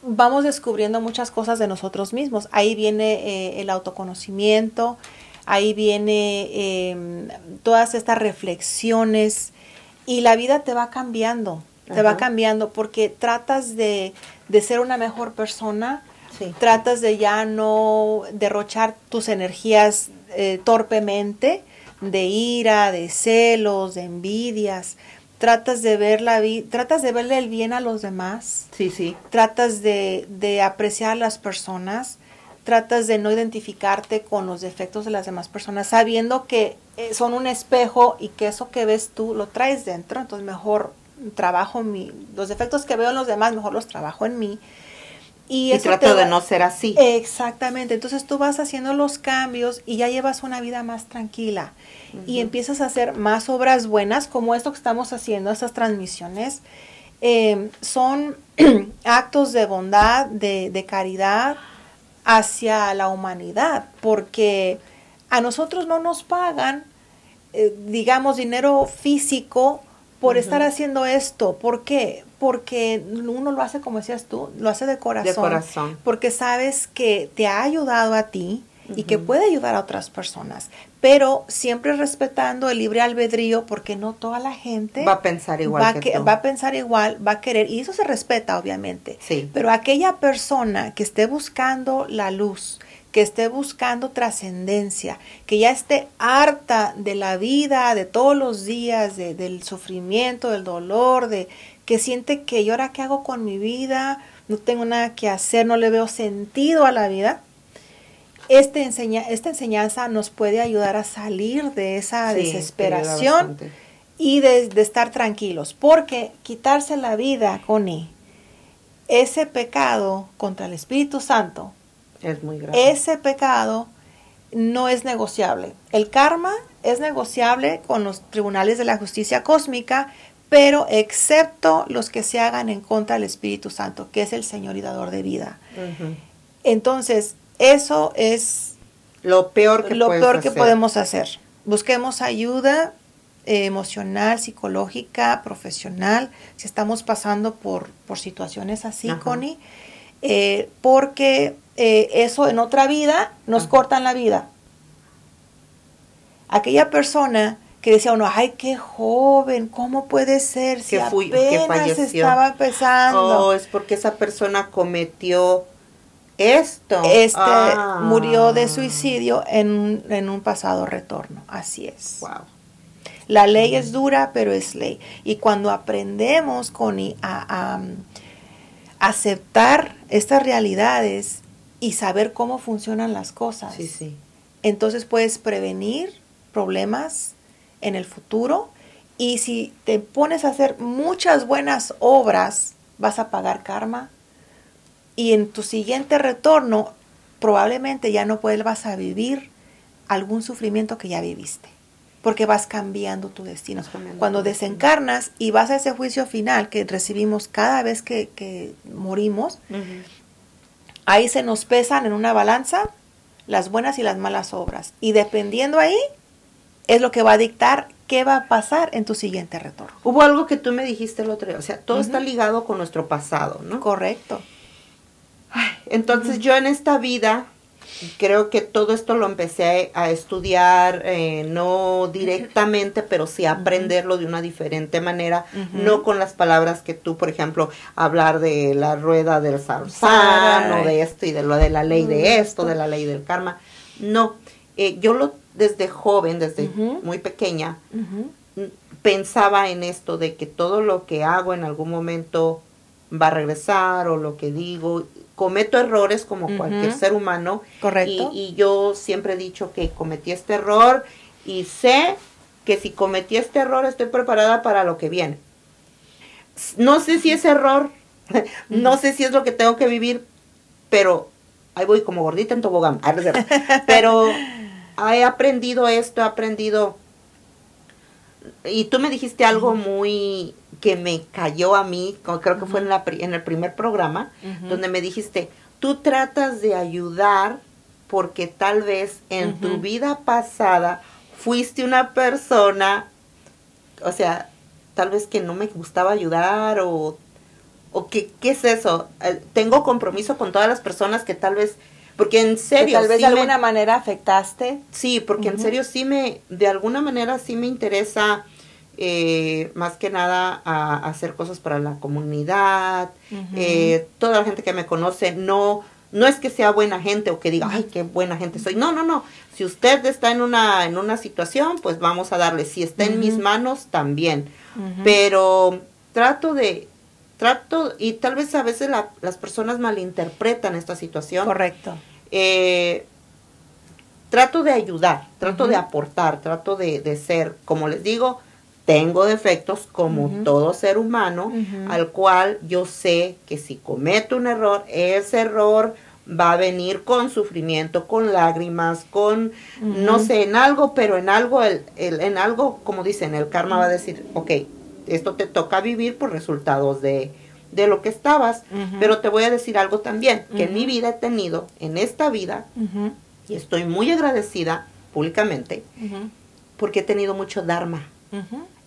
vamos descubriendo muchas cosas de nosotros mismos. Ahí viene el autoconocimiento, ahí viene em, todas estas reflexiones. Y la vida te va cambiando, te va cambiando porque tratas de, ser una mejor persona, tratas de ya no derrochar tus energías eh, torpemente, de ira, de celos, de envidias, tratas de ver la vida, tratas de verle el bien a los demás, sí, sí. tratas de, de apreciar a las personas, tratas de no identificarte con los defectos de las demás personas, sabiendo que eh, son un espejo y que eso que ves tú lo traes dentro, entonces mejor trabajo en mí, los defectos que veo en los demás, mejor los trabajo en mí. Y, trato de no ser así. Exactamente, entonces tú vas haciendo los cambios y ya llevas una vida más tranquila y empiezas a hacer más obras buenas como esto que estamos haciendo, estas transmisiones. Eh, son actos de bondad, de, de caridad, hacia la humanidad, porque a nosotros no nos pagan, eh, digamos, dinero físico por estar haciendo esto. ¿Por qué? Porque uno lo hace, como decías tú, lo hace de corazón. De corazón. Porque sabes que te ha ayudado a ti, y que puede ayudar a otras personas, pero siempre respetando el libre albedrío porque no toda la gente va a pensar igual va, que, va a pensar igual, va a querer y eso se respeta obviamente. Sí. Pero aquella persona que esté buscando la luz, que esté buscando trascendencia, que ya esté harta de la vida, de todos los días, de, del sufrimiento, del dolor, de que siente que yo ahora qué hago con mi vida, no tengo nada que hacer, no le veo sentido a la vida este enseña, esta enseñanza nos puede ayudar a salir de esa desesperación y de, estar tranquilos, porque quitarse la vida, Connie, ese pecado contra el Espíritu Santo, es muy grave. Ese pecado no es negociable. El karma es negociable con los tribunales de la justicia cósmica, pero excepto los que se hagan en contra del Espíritu Santo, que es el Señor y dador de vida. Entonces, eso es lo peor que, lo peor que podemos hacer. Busquemos ayuda eh, emocional, psicológica, profesional, si estamos pasando por, por situaciones así, Connie, eh, porque eh, eso en otra vida nos cortan la vida. Aquella persona que decía uno, ay, qué joven, ¿cómo puede ser si apenas estaba empezando? Oh, es porque esa persona cometió esto. Este ah. murió de suicidio en, en, un pasado retorno. Así es. Wow. La ley es dura, pero es ley. Y cuando aprendemos, Connie, a, a, aceptar estas realidades y saber cómo funcionan las cosas, sí, sí. entonces puedes prevenir problemas en el futuro. Y si te pones a hacer muchas buenas obras, vas a pagar karma y en tu siguiente retorno probablemente ya no vuelvas a vivir algún sufrimiento que ya viviste, porque vas cambiando tu destino. Cuando desencarnas y vas a ese juicio final que recibimos cada vez que, morimos, ahí se nos pesan en una balanza las buenas y las malas obras. Y dependiendo ahí, es lo que va a dictar qué va a pasar en tu siguiente retorno. Hubo algo que tú me dijiste el otro día, o sea, todo está ligado con nuestro pasado, ¿no? Correcto. entonces yo en esta vida creo que todo esto lo empecé a, estudiar, eh, no directamente, pero sí a aprenderlo de una diferente manera, no con las palabras que tú, por ejemplo, hablar de la rueda del zarzán o de esto y de lo de la ley de esto, de la ley del karma. No, eh, yo lo desde joven, desde muy pequeña, pensaba en esto de que todo lo que hago en algún momento va a regresar o lo que digo cometo errores como cualquier ser humano. Correcto. Y, yo siempre he dicho que cometí este error y sé que si cometí este error estoy preparada para lo que viene. No sé si es error, no sé si es lo que tengo que vivir, pero ahí voy como gordita en tobogán. Ah, pero he aprendido esto, he aprendido... Y tú me dijiste algo muy que me cayó a mí, creo que fue en, la, en el primer programa, donde me dijiste, tú tratas de ayudar porque tal vez en tu vida pasada fuiste una persona, o sea, tal vez que no me gustaba ayudar o, o que, ¿qué es eso? Eh, tengo compromiso con todas las personas que tal vez, porque en serio... tal vez de alguna manera afectaste. Sí, porque en serio sí me, de alguna manera sí me interesa eh, más que nada a, hacer cosas para la comunidad. Eh, toda la gente que me conoce no no es que sea buena gente o que diga, ay, qué buena gente soy. No, no, no. Si usted está en una, en una situación, pues vamos a darle. Si está en mis manos, también. Pero trato de, trato, y tal vez a veces las personas malinterpretan esta situación. Correcto. Eh, trato de ayudar, trato de aportar, trato de, de ser, como les digo, tengo defectos como todo ser humano, al cual yo sé que si cometo un error, ese error va a venir con sufrimiento, con lágrimas, con, no sé, en algo, pero en algo, el, en algo, como dicen, el karma va a decir, ok, esto te toca vivir por resultados de, de lo que estabas, pero te voy a decir algo también, que en mi vida he tenido, en esta vida, y estoy muy agradecida públicamente, porque he tenido mucho dharma.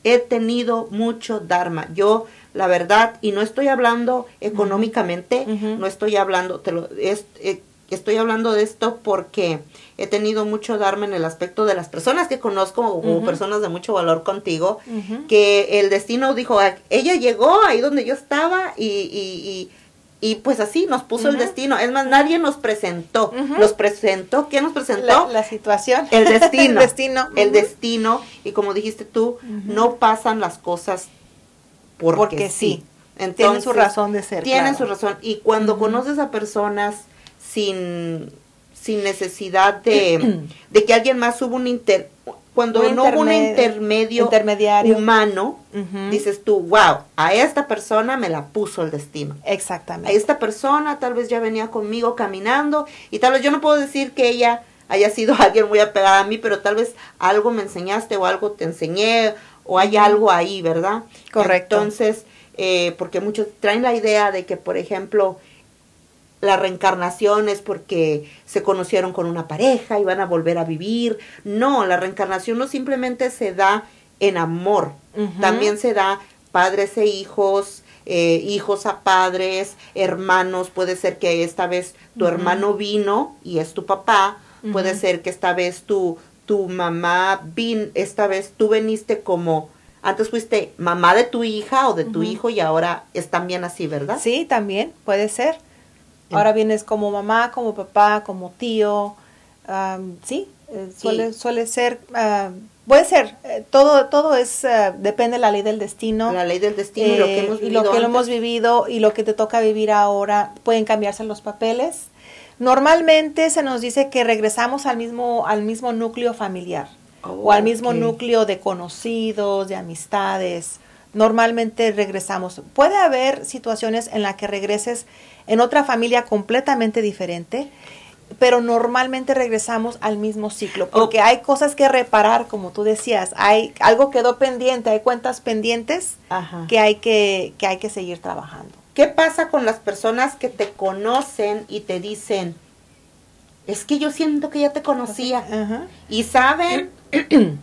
He tenido mucho Dharma. Yo, la verdad, y no estoy hablando económicamente, no estoy hablando, te lo, es, eh, estoy hablando de esto porque he tenido mucho Dharma en el aspecto de las personas que conozco como personas de mucho valor contigo, que el destino dijo, ah, ella llegó ahí donde yo estaba y, y y pues así nos puso el destino. Es más, nadie nos presentó. Nos presentó. ¿Qué nos presentó? La, situación. El destino. el destino. El destino. Y como dijiste tú, no pasan las cosas porque, sí. Entonces, tienen su razón de ser. Tienen su razón. Y cuando conoces a personas sin, sin necesidad de, de que alguien más hubo un inter, cuando no hubo un intermedio intermediario humano, dices tú, wow, a esta persona me la puso el destino. Exactamente. A esta persona tal vez ya venía conmigo caminando y tal vez yo no puedo decir que ella haya sido alguien muy apegada a mí, pero tal vez algo me enseñaste o algo te enseñé o hay algo ahí, ¿verdad? Correcto. Entonces, eh, porque muchos traen la idea de que, por ejemplo, la reencarnación es porque se conocieron con una pareja y van a volver a vivir. No, la reencarnación no simplemente se da en amor, también se da padres e hijos, eh, hijos a padres, hermanos, puede ser que esta vez tu hermano vino y es tu papá, puede ser que esta vez tu, tu mamá vino, esta vez tú veniste como antes fuiste mamá de tu hija o de tu hijo y ahora es también así, ¿verdad? Sí, también puede ser. Ahora vienes como mamá, como papá, como tío. sí, eh, suele, suele ser, puede ser, eh, todo, todo es, eh, depende de la ley del destino. La ley del destino y lo que hemos vivido. Y lo que hemos vivido y lo que te toca vivir ahora, pueden cambiarse los papeles. Normalmente se nos dice que regresamos al mismo, al mismo núcleo familiar o al mismo núcleo de conocidos, de amistades. Normalmente regresamos. Puede haber situaciones en las que regreses en otra familia completamente diferente, pero normalmente regresamos al mismo ciclo, porque hay cosas que reparar, como tú decías, hay algo quedó pendiente, hay cuentas pendientes que hay que, que hay que seguir trabajando. ¿Qué pasa con las personas que te conocen y te dicen, es que yo siento que ya te conocía y saben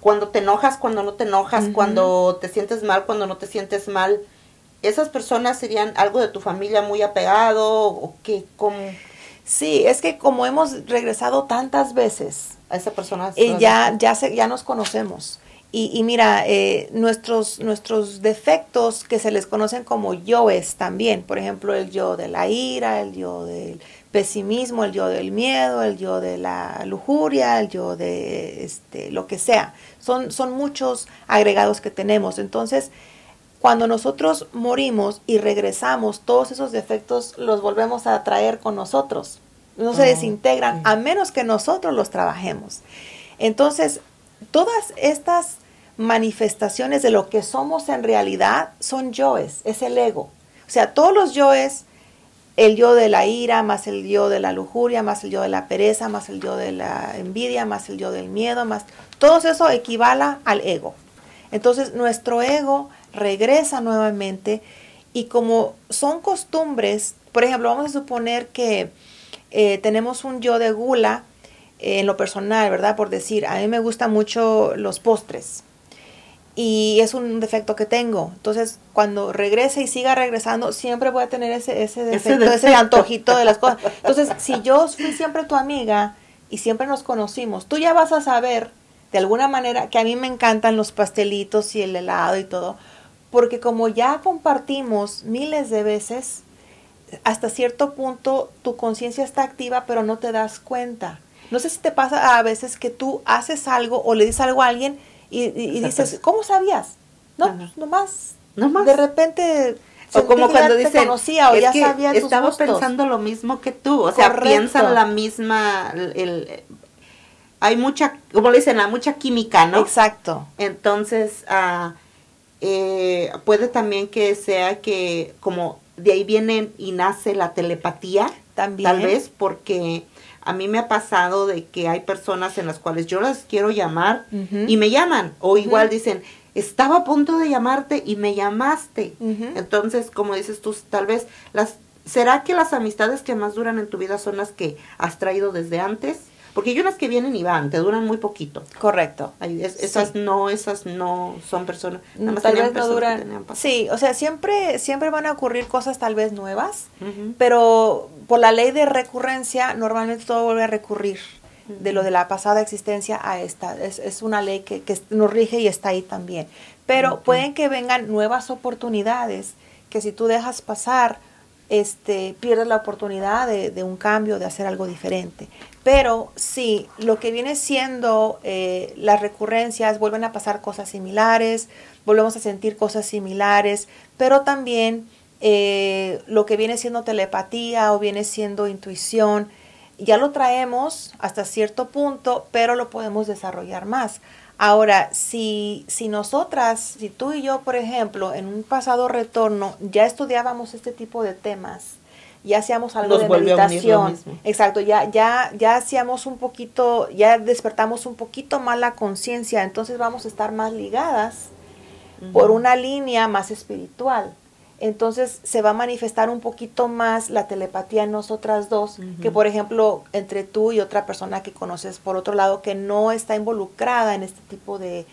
cuando te enojas, cuando no te enojas, cuando te sientes mal, cuando no te sientes mal, esas personas serían algo de tu familia muy apegado o que como Sí, es que como hemos regresado tantas veces a esa persona eh, ya ya se, ya nos conocemos. Y, y mira, eh, nuestros, nuestros defectos que se les conocen como yoes también, por ejemplo, el yo de la ira, el yo del pesimismo, el yo del miedo, el yo de la lujuria, el yo de este, lo que sea. Son, son muchos agregados que tenemos. Entonces, cuando nosotros morimos y regresamos, todos esos defectos los volvemos a traer con nosotros. No se oh, desintegran a menos que nosotros los trabajemos. Entonces, todas estas manifestaciones de lo que somos en realidad son yoes, es el ego. O sea, todos los yoes, el yo de la ira, más el yo de la lujuria, más el yo de la pereza, más el yo de la envidia, más el yo del miedo, más todo eso equivale al ego. Entonces, nuestro ego regresa nuevamente y como son costumbres, por ejemplo, vamos a suponer que eh, tenemos un yo de gula en lo personal, ¿verdad? Por decir, a mí me gustan mucho los postres y es un defecto que tengo. Entonces, cuando regrese y siga regresando, siempre voy a tener ese, ese defecto, ese, antojito de las cosas. Entonces, si yo fui siempre tu amiga y siempre nos conocimos, tú ya vas a saber de alguna manera que a mí me encantan los pastelitos y el helado y todo, porque como ya compartimos miles de veces, hasta cierto punto tu conciencia está activa, pero no te das cuenta. No sé si te pasa a veces que tú haces algo o le dices algo a alguien y, dices, ¿cómo sabías? No, pues, nomás, nomás. De repente o como cuando dicen conocía, o ya que sabía estaba pensando lo mismo que tú o sea piensan la misma el, hay mucha como le dicen la mucha química no exacto. Entonces ah, eh, puede también que sea que como de ahí viene y nace la telepatía también tal vez porque a mí me ha pasado de que hay personas en las cuales yo las quiero llamar y me llaman. O igual dicen, estaba a punto de llamarte y me llamaste. Entonces, como dices tú, tal vez las... ¿Será que las amistades que más duran en tu vida son las que has traído desde antes? Porque hay unas que vienen y van, te duran muy poquito. Correcto. esas no, esas no son personas. Nada tal vez no duran. Sí, o sea, siempre, siempre van a ocurrir cosas tal vez nuevas, pero por la ley de recurrencia, normalmente todo vuelve a recurrir de lo de la pasada existencia a esta. Es, es una ley que, que, nos rige y está ahí también. Pero pueden que vengan nuevas oportunidades que si tú dejas pasar, este, pierdes la oportunidad de, de, un cambio, de hacer algo diferente. Pero sí, lo que viene siendo eh, las recurrencias, vuelven a pasar cosas similares, volvemos a sentir cosas similares, pero también eh, lo que viene siendo telepatía o viene siendo intuición, ya lo traemos hasta cierto punto, pero lo podemos desarrollar más. Ahora, si, si nosotras, si tú y yo, por ejemplo, en un pasado retorno ya estudiábamos este tipo de temas, ya hacíamos algo de meditación, exacto, ya, ya, ya hacíamos un poquito, ya despertamos un poquito más la conciencia, entonces vamos a estar más ligadas por una línea más espiritual. Entonces se va a manifestar un poquito más la telepatía en nosotras dos, que por ejemplo entre tú y otra persona que conoces por otro lado que no está involucrada en este tipo de,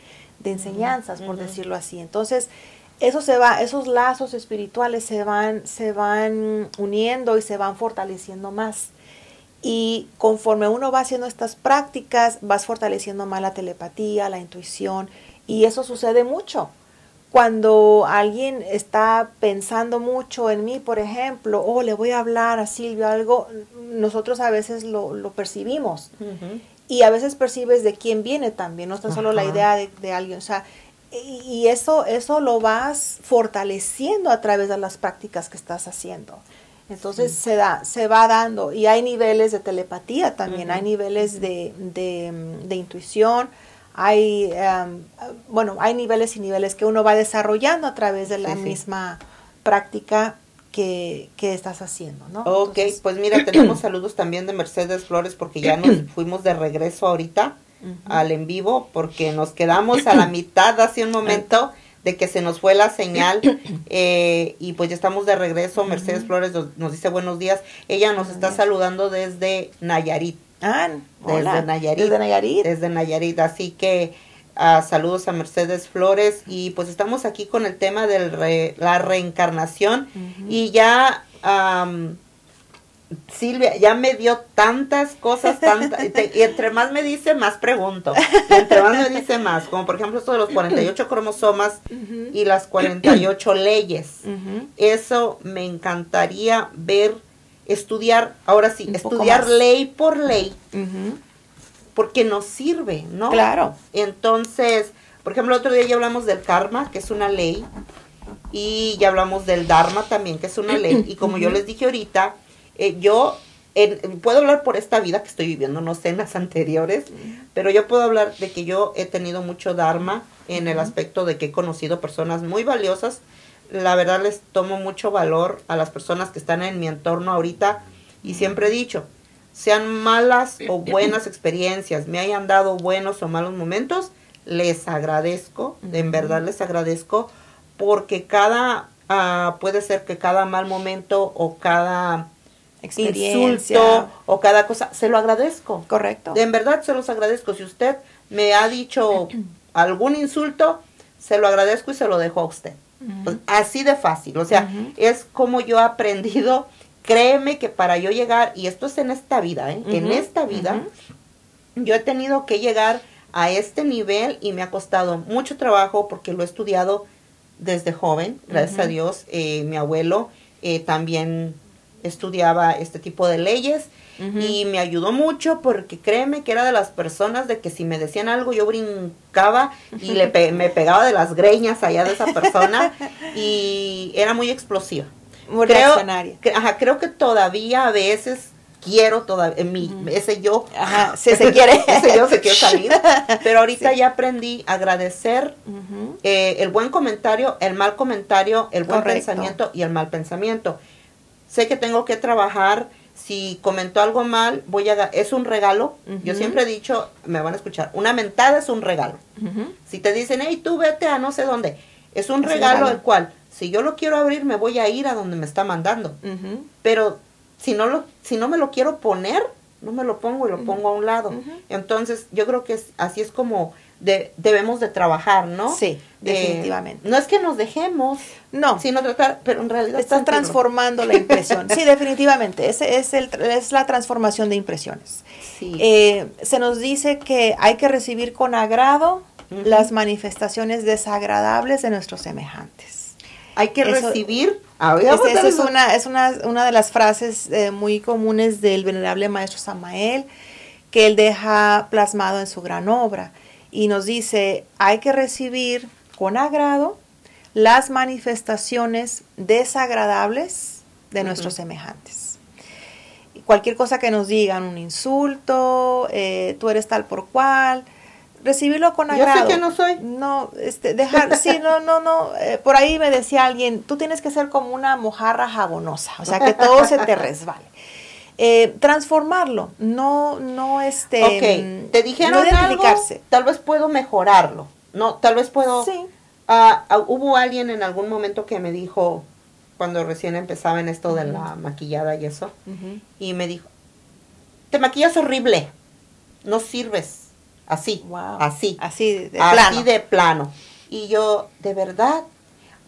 enseñanzas, por decirlo así. Entonces, eso se va, esos lazos espirituales se van, se van uniendo y se van fortaleciendo más. Y conforme uno va haciendo estas prácticas, vas fortaleciendo más la telepatía, la intuición, y eso sucede mucho cuando alguien está pensando mucho en mí, por ejemplo, o oh, le voy a hablar a Silvia algo, nosotros a veces lo, percibimos. Y a veces percibes de quién viene también, no está solo la idea de, alguien. O sea, y, eso, eso lo vas fortaleciendo a través de las prácticas que estás haciendo. Entonces se da, se va dando. Y hay niveles de telepatía también, hay niveles de, de intuición, hay, em, bueno, hay niveles y niveles que uno va desarrollando a través de la misma práctica que, que, estás haciendo, ¿no? Ok, pues mira, tenemos saludos también de Mercedes Flores porque ya nos fuimos de regreso ahorita al en vivo porque nos quedamos a la mitad hace un momento de que se nos fue la señal eh, y pues ya estamos de regreso. Mercedes Flores nos, dice buenos días. Ella nos está saludando desde Nayarit. Ah, desde Nayarit. Desde Nayarit. Desde Nayarit. Así que Ah, saludos a Mercedes Flores y pues estamos aquí con el tema de la reencarnación y ya Silvia ya me dio tantas cosas, tantas, y entre más me dice, más pregunto. Y entre más me dice más, como por ejemplo esto de los 48 cromosomas y las 48 leyes. Eso me encantaría ver, estudiar, ahora sí, estudiar ley por ley, porque nos sirve, ¿no? Claro. Entonces, por ejemplo, el otro día ya hablamos del karma, que es una ley, y ya hablamos del dharma también, que es una ley. Y como yo les dije ahorita, eh, yo puedo hablar por esta vida que estoy viviendo, no sé en las anteriores, pero yo puedo hablar de que yo he tenido mucho dharma en el aspecto de que he conocido personas muy valiosas. La verdad les tomo mucho valor a las personas que están en mi entorno ahorita y siempre he dicho, sean malas o buenas experiencias, me hayan dado buenos o malos momentos, les agradezco, en verdad les agradezco, porque cada, ah, puede ser que cada mal momento o cada insulto o cada cosa, se lo agradezco. Correcto. En verdad se los agradezco. Si usted me ha dicho algún insulto, se lo agradezco y se lo dejo a usted. Pues, así de fácil. O sea, es como yo he aprendido. Créeme que para yo llegar, y esto es en esta vida, ¿eh? en esta vida, yo he tenido que llegar a este nivel y me ha costado mucho trabajo porque lo he estudiado desde joven, gracias a Dios. Eh, mi abuelo eh, también estudiaba este tipo de leyes y me ayudó mucho porque créeme que era de las personas de que si me decían algo yo brincaba y le me pegaba de las greñas allá de esa persona y era muy explosiva. Muy creo, reaccionaria. ajá, creo que todavía a veces quiero todavía, mi, ese yo, ajá, si se quiere, ese yo se quiere salir, pero ahorita ya aprendí a agradecer eh, el buen comentario, el mal comentario, el buen pensamiento y el mal pensamiento sé que tengo que trabajar, si comentó algo mal, voy a es un regalo. Yo siempre he dicho, me van a escuchar, una mentada es un regalo. Si te dicen, hey, tú vete a no sé dónde, es un regalo, el cual, si yo lo quiero abrir, me voy a ir a donde me está mandando. Pero si no lo, si no me lo quiero poner, no me lo pongo y lo pongo a un lado. Entonces, yo creo que así es como de, debemos de trabajar, ¿no? Sí, Eh, definitivamente. no es que nos dejemos, no, sino tratar, pero en realidad sentirlo. transformando la impresión. Sí, definitivamente. Ese es, el, es la transformación de impresiones. Sí. Eh, se nos dice que hay que recibir con agrado las manifestaciones desagradables de nuestros semejantes. Hay que Eso- recibir. Ah, es ver- una, es una, una de las frases eh, muy comunes del venerable maestro Samael que él deja plasmado en su gran obra y nos dice hay que recibir con agrado las manifestaciones desagradables de nuestros semejantes. Y Cualquier cosa que nos digan, un insulto, eh, tú eres tal por cual, recibirlo con Yo sé agrado. que no soy. No, este, dejar, sí, no, no, no. eh, por ahí me decía alguien, tú tienes que ser como una mojarra jabonosa, o sea, que todo se te resbale. Eh, transformarlo, no, no, este, Ok, te dijeron no algo, identificarse. tal vez puedo mejorarlo. No, tal vez puedo. Sí. Ah, ah, hubo alguien en algún momento que me dijo, cuando recién empezaba en esto de la maquillada y eso, y me dijo, te maquillas horrible, no sirves, así, Wow. así, Así de, de así plano. de plano. Y yo, de verdad,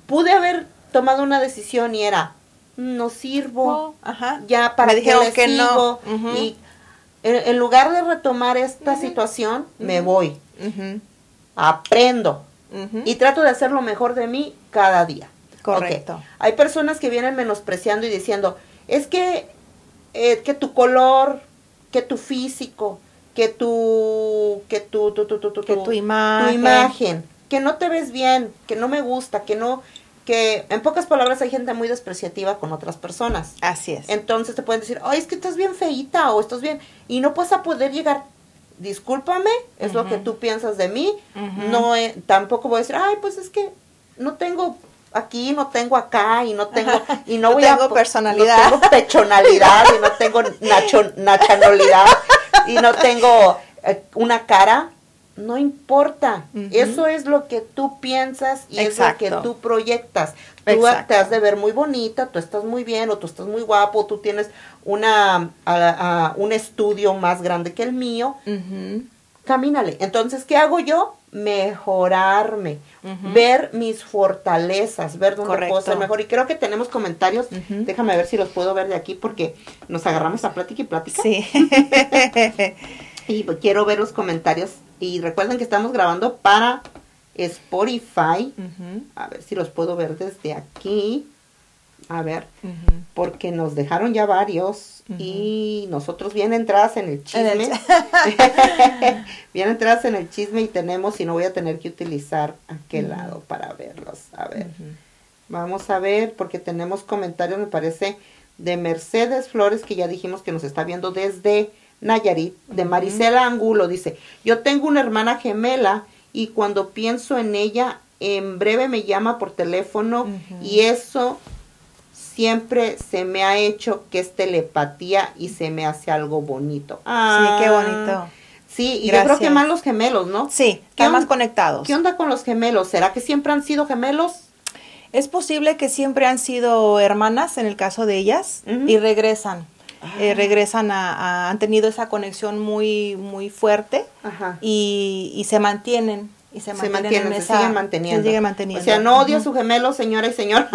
pude haber tomado una decisión y era, no sirvo, ajá. ya para Me le que no. Y en, en lugar de retomar esta situación, me voy, aprendo y trato de hacer lo mejor de mí cada día. Correcto. Hay personas que vienen menospreciando y diciendo, es que, eh, que tu color, que tu físico, que tu, que tu, tu, tu, tu, tu, Que tu imagen. tu imagen, que no te ves bien, que no me gusta, que no, que en pocas palabras hay gente muy despreciativa con otras personas. Así es. Entonces te pueden decir, ay, es que estás bien feíta o estás bien, y no vas a poder llegar. Discúlpame, es lo que tú piensas de mí. No, eh, tampoco voy a decir, ay, pues es que no tengo aquí, no tengo acá y no tengo y no, No voy tengo a personalidad. no tengo pechonalidad y no tengo nacho, nachanolidad y no tengo eh, una cara. No importa, eso es lo que tú piensas y es lo Exacto. que tú proyectas. Tú Exacto. te has de ver muy bonita, tú estás muy bien o tú estás muy guapo, tú tienes una, a- a- un estudio más grande que el mío, camínale. Entonces, ¿qué hago yo? mejorarme, ver mis fortalezas, ver dónde puedo ser mejor. Y creo que tenemos comentarios, déjame ver si los puedo ver de aquí porque nos agarramos a plática y plática. Sí. y quiero ver los comentarios. Y recuerden que estamos grabando para Spotify. A ver si los puedo ver desde aquí. A ver, porque nos dejaron ya varios y nosotros bien entradas en el chisme. bien entradas en el chisme y tenemos, y no voy a tener que utilizar aquel lado para verlos. A ver, vamos a ver, porque tenemos comentarios, me parece, de Mercedes Flores, que ya dijimos que nos está viendo desde Nayarit, de Marisela Angulo, dice, yo tengo una hermana gemela y cuando pienso en ella, en breve me llama por teléfono y eso siempre se me ha hecho que es telepatía y se me hace algo bonito. sí, qué bonito. Sí, y yo creo que más los gemelos, ¿no? Sí, están más conectados. ¿Qué onda con los gemelos? ¿Será que siempre han sido gemelos? Es posible que siempre han sido hermanas en el caso de ellas y regresan. Eh, ah. regresan a, han tenido esa conexión muy muy fuerte Y, y se mantienen y se, mantienen, se, siguen manteniendo. O sea, no odia a su gemelo, señora y señor.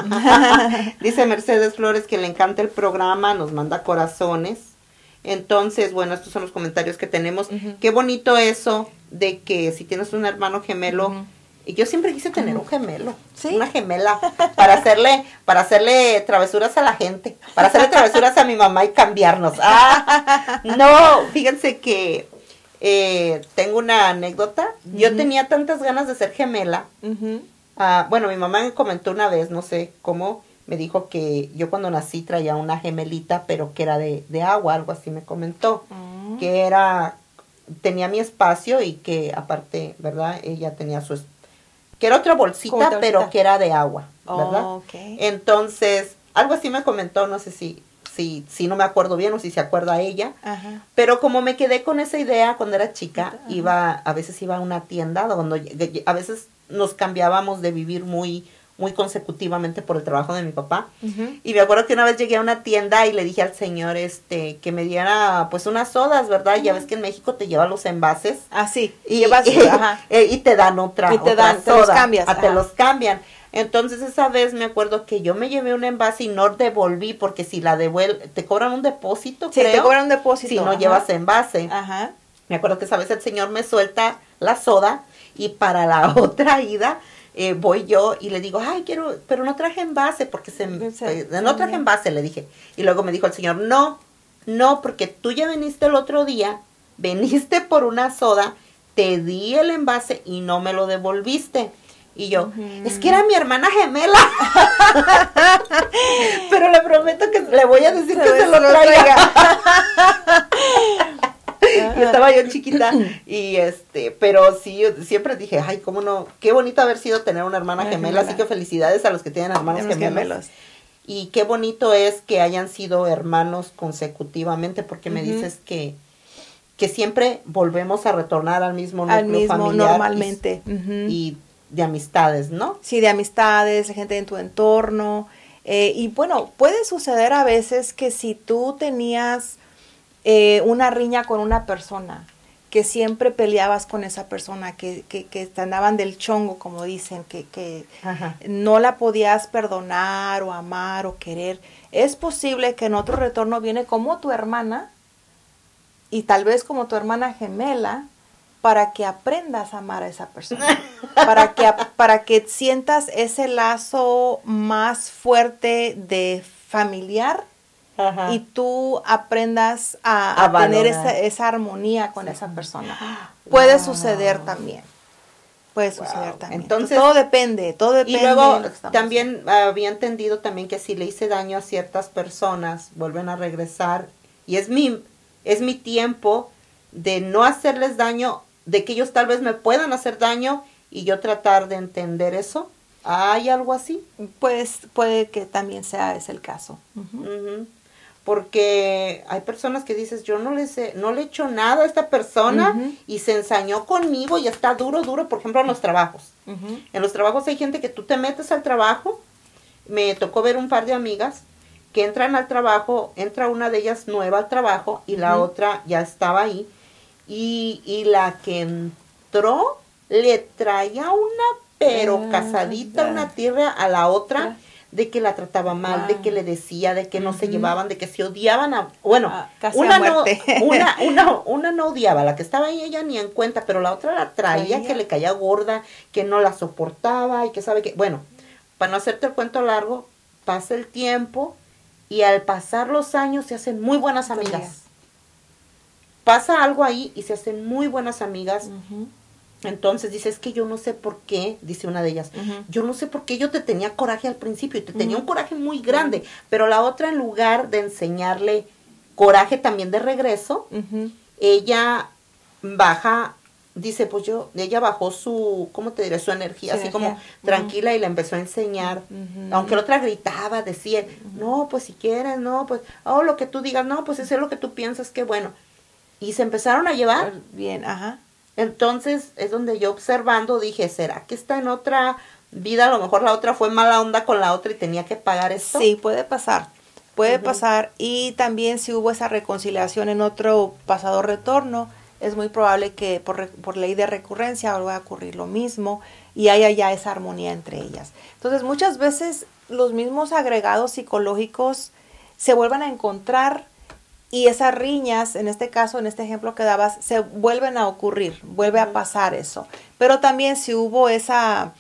Dice Mercedes Flores que le encanta el programa, nos manda corazones. Entonces, bueno, estos son los comentarios que tenemos. Qué bonito eso de que si tienes un hermano gemelo, yo siempre quise tener un gemelo, una gemela, para hacerle, para hacerle travesuras a la gente, para hacerle travesuras a mi mamá y cambiarnos. Ah, no, fíjense que eh, tengo una anécdota. Yo tenía tantas ganas de ser gemela. Ah, bueno, mi mamá me comentó una vez, no sé cómo, me dijo que yo cuando nací traía una gemelita, pero que era de, agua, algo así me comentó. Mm. Que era, tenía mi espacio y que aparte, ¿verdad? Ella tenía su, que era otra bolsita, pero que era de agua, ¿verdad? Oh, Entonces, algo así me comentó, no sé si si, si no me acuerdo bien o si se acuerda ella. Pero como me quedé con esa idea cuando era chica, iba, a veces iba a una tienda donde a veces nos cambiábamos de vivir muy muy consecutivamente por el trabajo de mi papá. Y me acuerdo que una vez llegué a una tienda y le dije al señor este que me diera pues unas sodas, ¿verdad? Ya ves que en México te llevan los envases. Ah, sí. Y, y, te dan otra, y te dan, te los cambias. Ah, te los cambian. Entonces esa vez me acuerdo que yo me llevé un envase y no devolví porque si la devuelve, te cobran un depósito, sí, te cobran un depósito. Si no llevas envase. Ajá. Me acuerdo que esa vez el señor me suelta la soda y para la otra ida eh, voy yo y le digo, ay, quiero, pero no traje envase porque se, no traje envase, le dije. Y luego me dijo el señor, no, no, porque tú ya viniste el otro día, viniste por una soda, te di el envase y no me lo devolviste. Y yo, es que era mi hermana gemela. Pero le prometo que le voy a decir que se lo traiga. estaba yo chiquita y este, pero sí, yo siempre dije, ay, cómo no, qué bonito haber sido tener una hermana gemela, así que felicidades a los que tienen hermanos gemelos. Y qué bonito es que hayan sido hermanos consecutivamente, porque me dices que que siempre volvemos a retornar al mismo núcleo al mismo, Normalmente. y de amistades, ¿no? Sí, de amistades, de gente en tu entorno. Eh, y bueno, puede suceder a veces que si tú tenías eh, una riña con una persona, que siempre peleabas con esa persona, que, que, que te andaban del chongo, como dicen, que, que no la podías perdonar o amar o querer, es posible que en otro retorno viene como tu hermana y tal vez como tu hermana gemela para que aprendas a amar a esa persona, para que, para que sientas ese lazo más fuerte de familiar y tú aprendas a, tener esa, armonía con esa persona. Puede suceder también. Puede suceder también. Entonces, todo depende, todo depende. Y luego también había entendido también que si le hice daño a ciertas personas, vuelven a regresar y es mi es mi tiempo de no hacerles daño de que ellos tal vez me puedan hacer daño y yo tratar de entender eso. ¿Hay algo así? Pues puede que también sea ese el caso. Porque hay personas que dices, yo no le, sé, no le he hecho nada a esta persona y se ensañó conmigo y está duro, duro, por ejemplo, en los trabajos. En los trabajos hay gente que tú te metes al trabajo. Me tocó ver un par de amigas que entran al trabajo, entra una de ellas nueva al trabajo y la otra ya estaba ahí y, y la que entró le traía una pero Ah, casadita, una tierra a la otra. De que la trataba mal, de que le decía, de que no se llevaban, de que se odiaban a... Bueno, Ah, casi una, a no, una, una, una no odiaba, la que estaba ahí ella ni en cuenta, pero la otra la traía, que le caía gorda, que no la soportaba y que sabe que... Bueno, para no hacerte el cuento largo, pasa el tiempo y al pasar los años se hacen muy buenas Amigas. Pasa algo ahí y se hacen muy buenas amigas. Entonces dice, es que yo no sé por qué, dice una de ellas, yo no sé por qué yo te tenía coraje al principio y te tenía un coraje muy grande, pero la otra en lugar de enseñarle coraje también de regreso, ella baja, dice, pues yo, ella bajó su, ¿cómo te diré? Su energía, Su así energía. como tranquila y le empezó a enseñar. Aunque la otra gritaba, decía, no, pues si quieres, no, pues, oh, lo que tú digas, no, pues eso es lo que tú piensas, que bueno. Y se empezaron a llevar. Bien, ajá. Entonces es donde yo observando dije, ¿será que está en otra vida? A lo mejor la otra fue mala onda con la otra y tenía que pagar esto. Sí, puede pasar. Puede pasar. Y también si hubo esa reconciliación en otro pasado retorno, es muy probable que por, por ley de recurrencia vuelva a ocurrir lo mismo y haya ya esa armonía entre ellas. Entonces muchas veces los mismos agregados psicológicos se vuelven a encontrar y esas riñas, en este caso, en este ejemplo que dabas, se vuelven a ocurrir, vuelve a pasar eso. Pero también si hubo esa,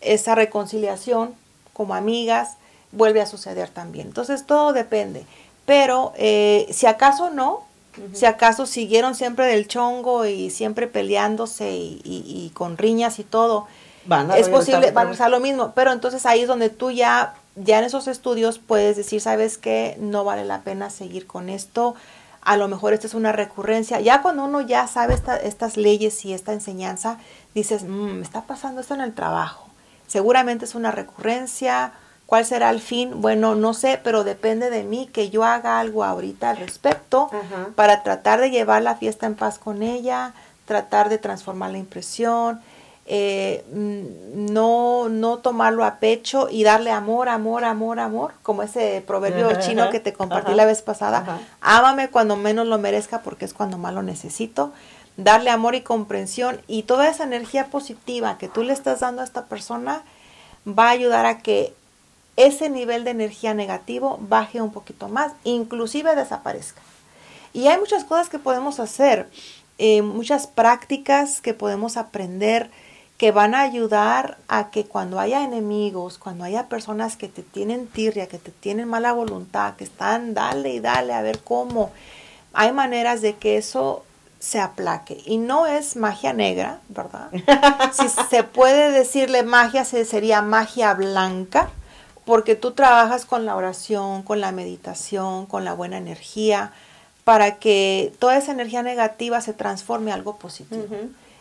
esa reconciliación como amigas, vuelve a suceder también. Entonces todo depende. Pero eh, si acaso no, si acaso siguieron siempre del chongo y siempre peleándose y, y- y con riñas y todo, Van a es posible, a lo mismo, pero entonces ahí es donde tú ya, ya en esos estudios puedes decir, sabes que no vale la pena seguir con esto, a lo mejor esta es una recurrencia, ya cuando uno ya sabe esta- estas leyes y esta enseñanza, dices, "Mm, me está pasando esto en el trabajo, seguramente es una recurrencia, ¿cuál será el fin? Bueno, no sé, pero depende de mí que yo haga algo ahorita al respecto para tratar de llevar la fiesta en paz con ella, tratar de transformar la impresión, eh, mm, no, no tomarlo a pecho y darle amor, amor, amor, amor, como ese proverbio Ajá, chino ajá, que te compartí ajá, la vez pasada. Ámame cuando menos lo merezca porque es cuando más lo necesito. Darle amor y comprensión y toda esa energía positiva que tú le estás dando a esta persona va a ayudar a que ese nivel de energía negativo baje un poquito más, inclusive desaparezca. Y hay muchas cosas que podemos hacer, eh, muchas prácticas que podemos aprender que van a ayudar a que cuando haya enemigos, cuando haya personas que te tienen tirria, que te tienen mala voluntad, que están dale y dale a ver cómo, hay maneras de que eso se aplaque. Y no es magia negra, ¿verdad? si se puede decirle magia, se- sería magia blanca, porque tú trabajas con la oración, con la meditación, con la buena energía, para que toda esa energía negativa se transforme en algo positivo.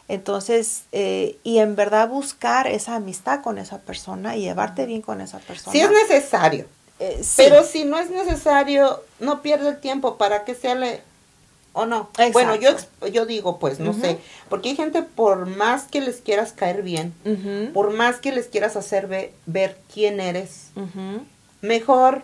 Entonces, eh, y en verdad buscar esa amistad con esa persona y llevarte bien con esa persona. Si es necesario. Eh, sí. Pero si no es necesario, no pierde el tiempo para que sea le o no. Exacto. Bueno, yo yo digo, pues no sé, porque hay gente por más que les quieras caer bien, por más que les quieras hacer ve- ver quién eres, mejor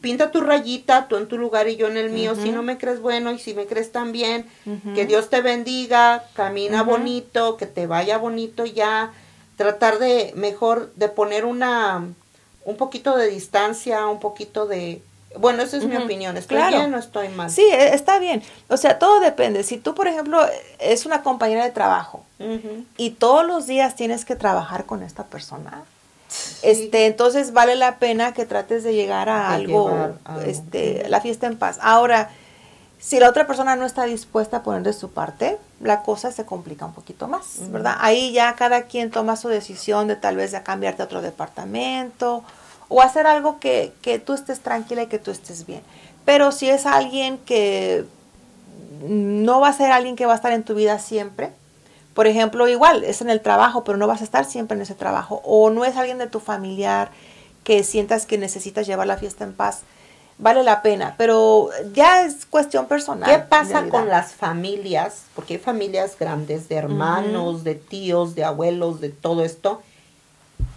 pinta tu rayita, tú en tu lugar y yo en el mío, si no me crees bueno y si me crees también, Ujú. que Dios te bendiga, camina bonito, que te vaya bonito ya, tratar de mejor de poner una un poquito de distancia, un poquito de bueno, esa es mi opinión, estoy Claro. bien o estoy mal. Sí, e- está bien. O sea, todo depende. Si tú, por ejemplo, es una compañera de trabajo y todos los días tienes que trabajar con esta persona. Este, entonces vale la pena que trates de llegar a De algo, llevar algo. este, la fiesta en paz. Ahora, si la otra persona no está dispuesta a poner de su parte, la cosa se complica un poquito más. ¿verdad? Ahí ya cada quien toma su decisión de tal vez de cambiarte a otro departamento o hacer algo que, que tú estés tranquila y que tú estés bien. Pero si es alguien que no va a ser alguien que va a estar en tu vida siempre, por ejemplo, igual es en el trabajo, pero no vas a estar siempre en ese trabajo, o no es alguien de tu familiar que sientas que necesitas llevar la fiesta en paz, vale la pena, pero ya es cuestión personal. ¿Qué pasa con las familias? Porque hay familias grandes de hermanos, de tíos, de abuelos, de todo esto,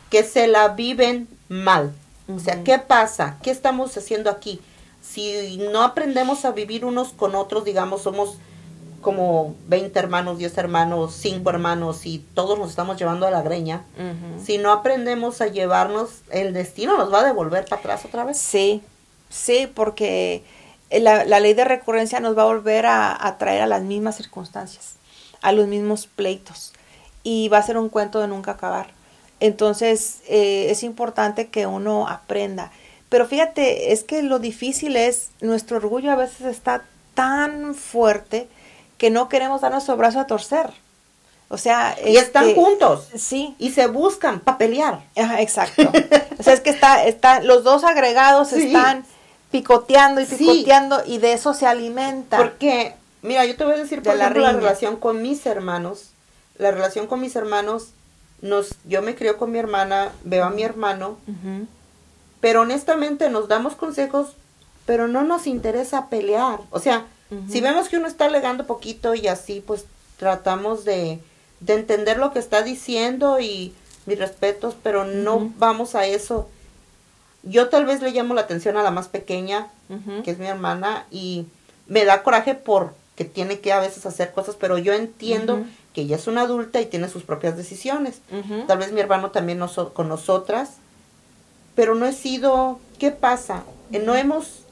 que se la viven mal. O sea. ¿qué pasa? ¿Qué estamos haciendo aquí? Si no aprendemos a vivir unos con otros, digamos, somos como 20 hermanos, 10 hermanos, 5 hermanos y todos nos estamos llevando a la greña, si no aprendemos a llevarnos, el destino nos va a devolver para atrás otra vez. Sí, sí, porque la, la ley de recurrencia nos va a volver a, a, traer a las mismas circunstancias, a los mismos pleitos, y va a ser un cuento de nunca acabar. Entonces, eh, es importante que uno aprenda. Pero fíjate, es que lo difícil es, nuestro orgullo a veces está tan fuerte que no queremos dar nuestro brazo a torcer. O sea, y están este, juntos. Sí. Y se buscan para pelear. Ajá, exacto. o sea, es que está, está, los dos agregados están picoteando y picoteando y de eso se alimenta. Porque, mira, yo te voy a decir, por ejemplo, la relación con mis hermanos, la relación con mis hermanos, nos, yo me crio con mi hermana, veo a mi hermano, pero honestamente nos damos consejos, pero no nos interesa pelear. O sea, si vemos que uno está alegando poquito y así, pues tratamos de, de entender lo que está diciendo y mis respetos, pero no vamos a eso. Yo tal vez le llamo la atención a la más pequeña, que es mi hermana, y me da coraje porque tiene que a veces hacer cosas, pero yo entiendo que ella es una adulta y tiene sus propias decisiones. Tal vez mi hermano también con nosotras, pero no he sido, ¿qué pasa? No hemos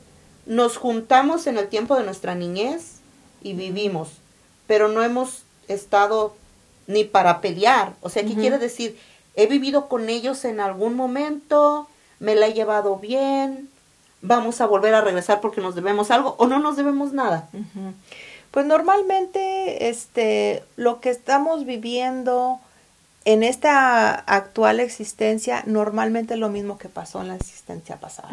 nos juntamos en el tiempo de nuestra niñez y vivimos, pero no hemos estado ni para pelear. O sea, ¿qué quiere decir? He vivido con ellos en algún momento, me la he llevado bien, vamos a volver a regresar porque nos debemos algo o no nos debemos nada. Pues normalmente este lo que estamos viviendo en esta actual existencia normalmente es lo mismo que pasó en la existencia pasada.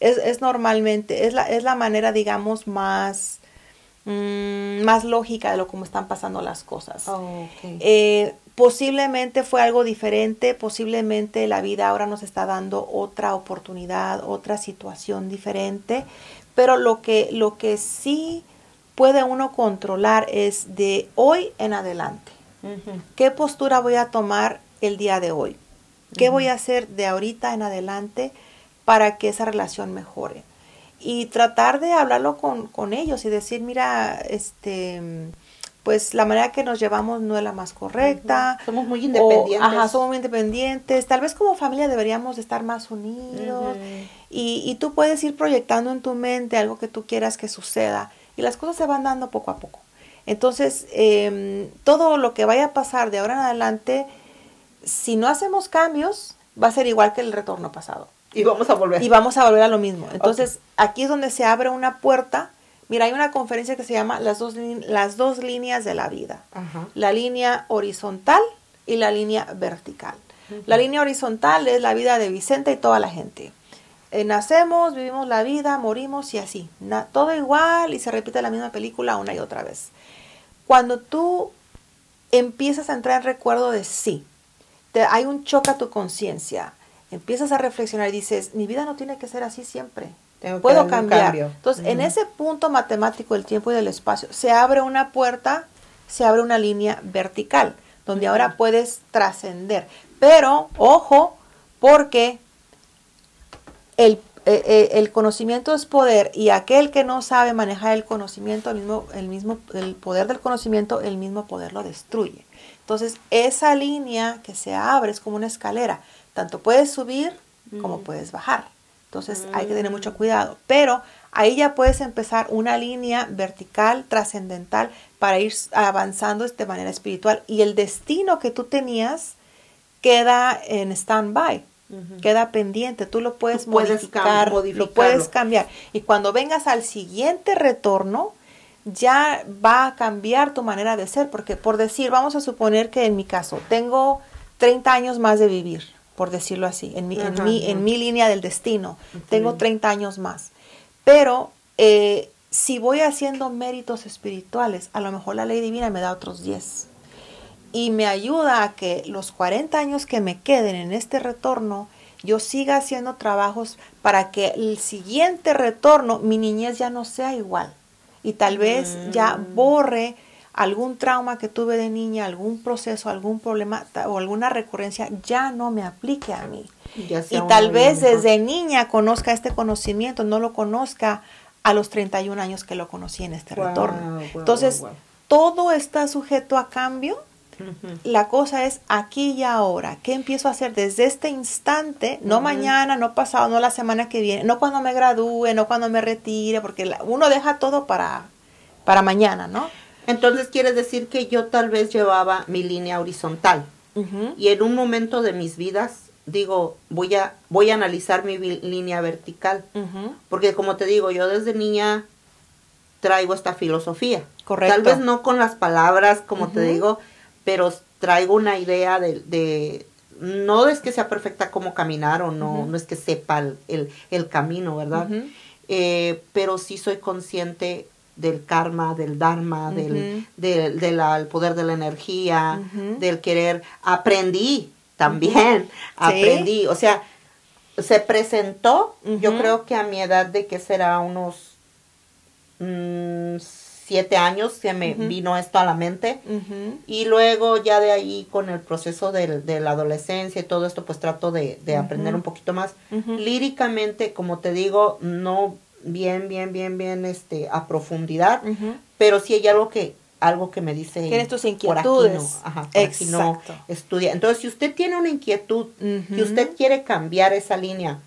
Es, es normalmente, es la, es la manera, digamos, más, mm, más lógica de lo como están pasando las cosas. Oh, eh, posiblemente fue algo diferente, posiblemente la vida ahora nos está dando otra oportunidad, otra situación diferente, pero lo que, lo que sí puede uno controlar es de hoy en adelante. ¿Qué postura voy a tomar el día de hoy? ¿Qué voy a hacer de ahorita en adelante para que esa relación mejore. Y tratar de hablarlo con, con ellos y decir, mira, este, pues la manera que nos llevamos no es la más correcta. Somos muy independientes. ajá, somos muy independientes. Tal vez como familia deberíamos estar más unidos. y, y, tú puedes ir proyectando en tu mente algo que tú quieras que suceda. Y las cosas se van dando poco a poco. Entonces, eh, todo lo que vaya a pasar de ahora en adelante, si no hacemos cambios, va a ser igual que el retorno pasado. Y vamos a volver. Y vamos a volver a lo mismo. Entonces, aquí es donde se abre una puerta. Mira, hay una conferencia que se llama Las dos, las dos líneas de la vida. La línea horizontal y la línea vertical. La línea horizontal es la vida de Vicente y toda la gente. Eh, nacemos, vivimos la vida, morimos y así. todo igual y se repite la misma película una y otra vez. Cuando tú empiezas a entrar en recuerdo de sí, te, hay un choque a tu conciencia empiezas a reflexionar y dices, mi vida no tiene que ser así siempre. Puedo cambiar. Entonces, en ese punto matemático del tiempo y del espacio, se abre una puerta, se abre una línea vertical, donde ahora puedes trascender. Pero, ojo, porque el, eh, eh, el, conocimiento es poder y aquel que no sabe manejar el conocimiento, el mismo, el mismo, el poder del conocimiento, el mismo poder lo destruye. Entonces, esa línea que se abre es como una escalera tanto puedes subir como puedes bajar. Entonces hay que tener mucho cuidado. Pero ahí ya puedes empezar una línea vertical, trascendental, para ir avanzando de manera espiritual. Y el destino que tú tenías queda en stand-by. Queda pendiente, tú lo puedes, modificar, lo puedes cambiar. Y cuando vengas al siguiente retorno, ya va a cambiar tu manera de ser, porque por decir, vamos a suponer que en mi caso tengo 30 años más de vivir, por decirlo así, en mi, en mi, en mi línea del destino. Tengo 30 años más. Pero eh, si voy haciendo méritos espirituales, a lo mejor la ley divina me da otros 10. Y me ayuda a que los 40 años que me queden en este retorno, yo siga haciendo trabajos para que el siguiente retorno, mi niñez ya no sea igual. Y tal vez ya mm. borre algún trauma que tuve de niña, algún proceso, algún problema o alguna recurrencia ya no me aplique a mí. Y tal vez desde niña conozca este conocimiento, no lo conozca a los 31 años que lo conocí en este retorno. Entonces, todo está sujeto a cambio. La cosa es aquí y ahora. ¿Qué empiezo a hacer desde este instante? No mañana, no pasado, no la semana que viene, no cuando me gradúe, no cuando me retire, porque uno deja todo para, para mañana, ¿no? Entonces quiere decir que yo tal vez llevaba mi línea horizontal y en un momento de mis vidas digo, voy a, voy a analizar mi línea vertical. Porque como te digo, yo desde niña traigo esta filosofía. Correcto. Tal vez no con las palabras, como te digo, pero traigo una idea de, de, no es que sea perfecta como caminar o no, no es que sepa el, el, camino, ¿verdad? Eh, pero sí soy consciente del karma, del dharma, del, del, poder de la energía, del querer. Aprendí también, aprendí, o sea, se presentó, yo creo que a mi edad de que será unos mm, siete años se me vino esto a la mente. Y luego ya de ahí con el proceso de, la adolescencia y todo esto pues trato de, aprender un poquito más. Líricamente como te digo no bien bien bien bien este a profundidad pero sí hay algo que algo que me dice tienes tus inquietudes por aquí no, ajá, por no estudia. Entonces si usted tiene una inquietud si usted quiere cambiar esa línea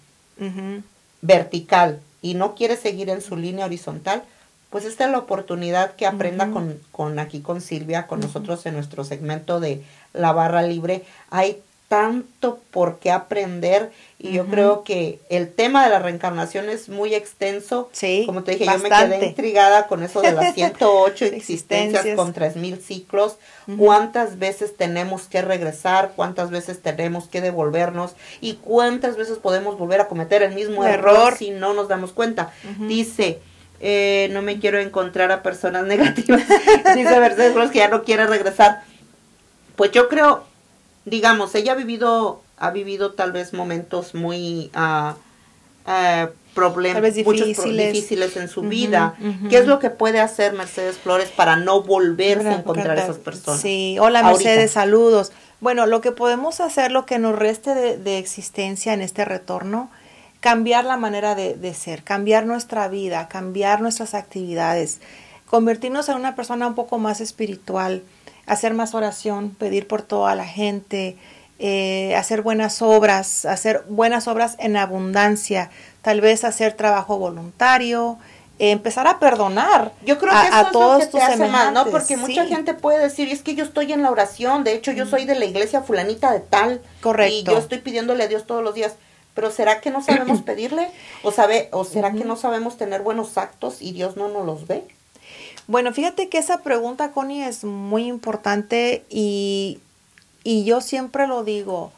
vertical y no quiere seguir en su línea horizontal pues esta es la oportunidad que aprenda con, con, aquí con Silvia, con nosotros en nuestro segmento de la barra libre. Hay tanto por qué aprender y yo creo que el tema de la reencarnación es muy extenso. Sí, Como te dije, yo me quedé intrigada con eso de las 108 existencias con 3000 ciclos. ¿Cuántas veces tenemos que regresar? ¿Cuántas veces tenemos que devolvernos? ¿Y cuántas veces podemos volver a cometer el mismo error, si no nos damos cuenta? Dice, eh, no me quiero encontrar a personas negativas. Dice Mercedes Flores que ya no quiere regresar. Pues yo creo, digamos, ella ha vivido, ha vivido tal vez momentos muy uh, problemas, difíciles. difíciles en su vida. ¿Qué es lo que puede hacer Mercedes Flores para no volverse a encontrar a esas personas? Sí, hola Mercedes, saludos. Bueno, lo que podemos hacer, lo que nos reste de existencia en este retorno, cambiar la manera de, ser, cambiar nuestra vida, cambiar nuestras actividades, convertirnos en una persona un poco más espiritual, hacer más oración, pedir por toda la gente, eh, hacer buenas obras, hacer buenas obras en abundancia, tal vez hacer trabajo voluntario, empezar a perdonar yo creo que a, eso todos es lo que te hace mal, ¿no? Porque mucha gente puede decir, es que yo estoy en la oración, de hecho yo soy de la iglesia fulanita de tal, correcto, y yo estoy pidiéndole a Dios todos los días. Pero ¿será que no sabemos pedirle? ¿O, sabe, ¿O será que no sabemos tener buenos actos y Dios no nos los ve? Bueno, fíjate que esa pregunta, Connie, es muy importante y, yo siempre lo digo.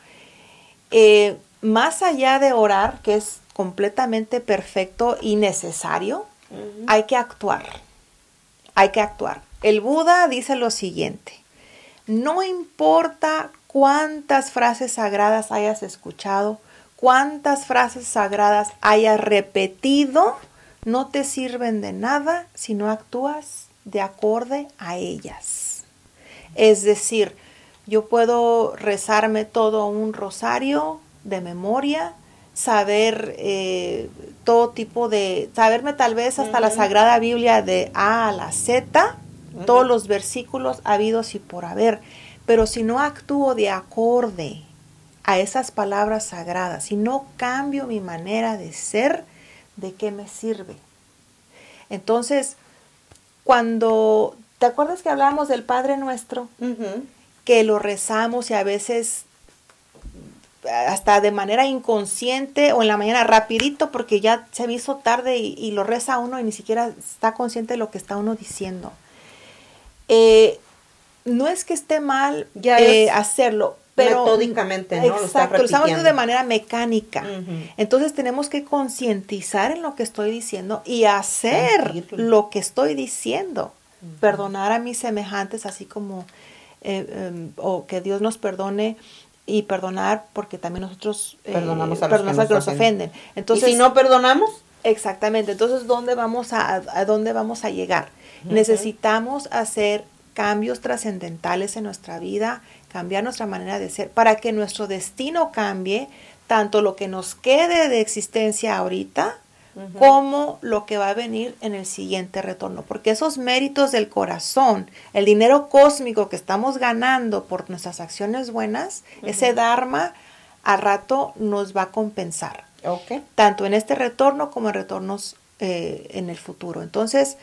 Eh, más allá de orar, que es completamente perfecto y necesario, hay que actuar. Hay que actuar. El Buda dice lo siguiente, no importa cuántas frases sagradas hayas escuchado, cuántas frases sagradas hayas repetido, no te sirven de nada si no actúas de acorde a ellas. Es decir, yo puedo rezarme todo un rosario de memoria, saber eh, todo tipo de, saberme tal vez hasta la Sagrada Biblia de A a la Z, todos los versículos habidos y por haber, pero si no actúo de acorde a esas palabras sagradas, si no cambio mi manera de ser, ¿de qué me sirve? Entonces, cuando, ¿te acuerdas que hablábamos del Padre Nuestro? Que lo rezamos y a veces hasta de manera inconsciente o en la mañana rapidito porque ya se hizo tarde y, lo reza uno y ni siquiera está consciente de lo que está uno diciendo. Eh, no es que esté mal ya eh, hacerlo, pero metódicamente, ¿no? Exacto, lo, estamos haciendo de manera mecánica. Entonces tenemos que concientizar en lo que estoy diciendo y hacer lo que estoy diciendo. Perdonar a mis semejantes, así como, eh, em, o que Dios nos perdone y perdonar porque también nosotros eh, perdonamos a los, que, nos, ofenden. Entonces, ¿Y si no perdonamos? Exactamente. Entonces, ¿dónde vamos a, a dónde vamos a llegar? Necesitamos hacer cambios trascendentales en nuestra vida, cambiar nuestra manera de ser, para que nuestro destino cambie, tanto lo que nos quede de existencia ahorita como lo que va a venir en el siguiente retorno. Porque esos méritos del corazón, el dinero cósmico que estamos ganando por nuestras acciones buenas, ese Dharma al rato nos va a compensar. Tanto en este retorno como en retornos eh, en el futuro. Entonces,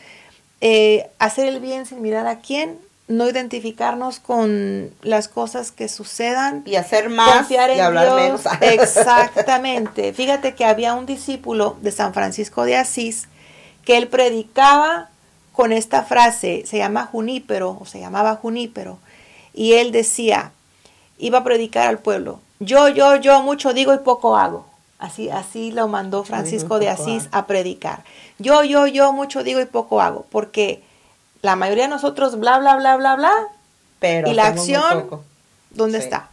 eh, hacer el bien sin mirar a quién, no identificarnos con las cosas que sucedan. Y hacer más y hablar menos. Exactamente. Fíjate que había un discípulo de San Francisco de Asís que él predicaba con esta frase, se llama Junípero, o se llamaba Junípero, y él decía, iba a predicar al pueblo, yo, yo, yo mucho digo y poco hago. Así, así lo mandó Francisco de Asís a predicar. Yo, yo, yo mucho digo y poco hago, porque la mayoría de nosotros bla, bla, bla, bla, bla, pero y la acción, ¿dónde está?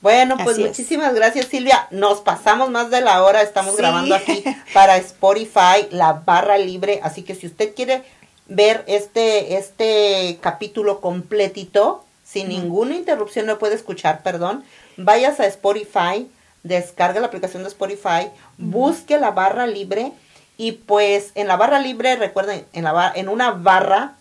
Bueno, pues muchísimas gracias Silvia. Nos pasamos más de la hora, estamos grabando aquí para Spotify, la barra libre, así que si usted quiere ver este, este capítulo completito, sin ninguna interrupción, lo puede escuchar, perdón, vayas a Spotify, descarga la aplicación de Spotify, busque la barra libre y pues en la barra libre, recuerden, en, la en una barra,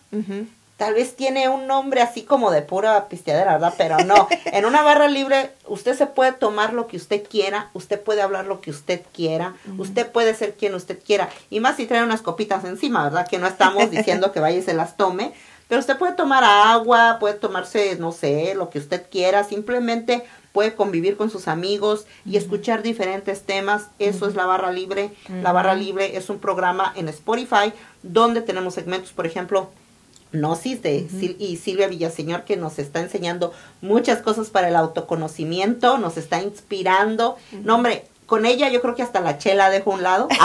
tal vez tiene un nombre así como de pura pisteadera, ¿verdad? Pero no, en una barra libre usted se puede tomar lo que usted quiera, usted puede hablar lo que usted quiera, usted puede ser quien usted quiera, y más si trae unas copitas encima, ¿verdad? Que no estamos diciendo que vaya y se las tome, pero usted puede tomar agua, puede tomarse, no sé, lo que usted quiera, simplemente puede convivir con sus amigos y escuchar diferentes temas. Eso es la barra libre. La barra libre es un programa en Spotify donde tenemos segmentos, por ejemplo, Gnosis de y Silvia Villaseñor que nos está enseñando muchas cosas para el autoconocimiento, nos está inspirando. No, hombre, con ella yo creo que hasta la chela dejo un lado.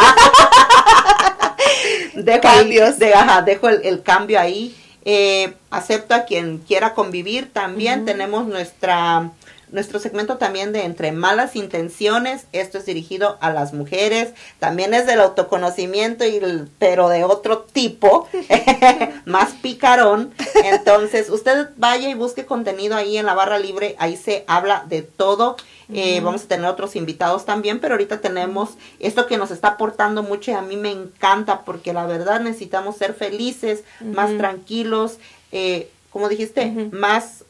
dejo Cambios. de, dejo el, cambio ahí. Eh, acepto a quien quiera convivir. También tenemos nuestra nuestro segmento también de Entre Malas Intenciones, esto es dirigido a las mujeres, también es del autoconocimiento, y pero de otro tipo, más picarón. Entonces, usted vaya y busque contenido ahí en la barra libre, ahí se habla de todo. Eh, vamos a tener otros invitados también, pero ahorita tenemos esto que nos está aportando mucho y a mí me encanta porque la verdad necesitamos ser felices, más tranquilos, eh, como dijiste, más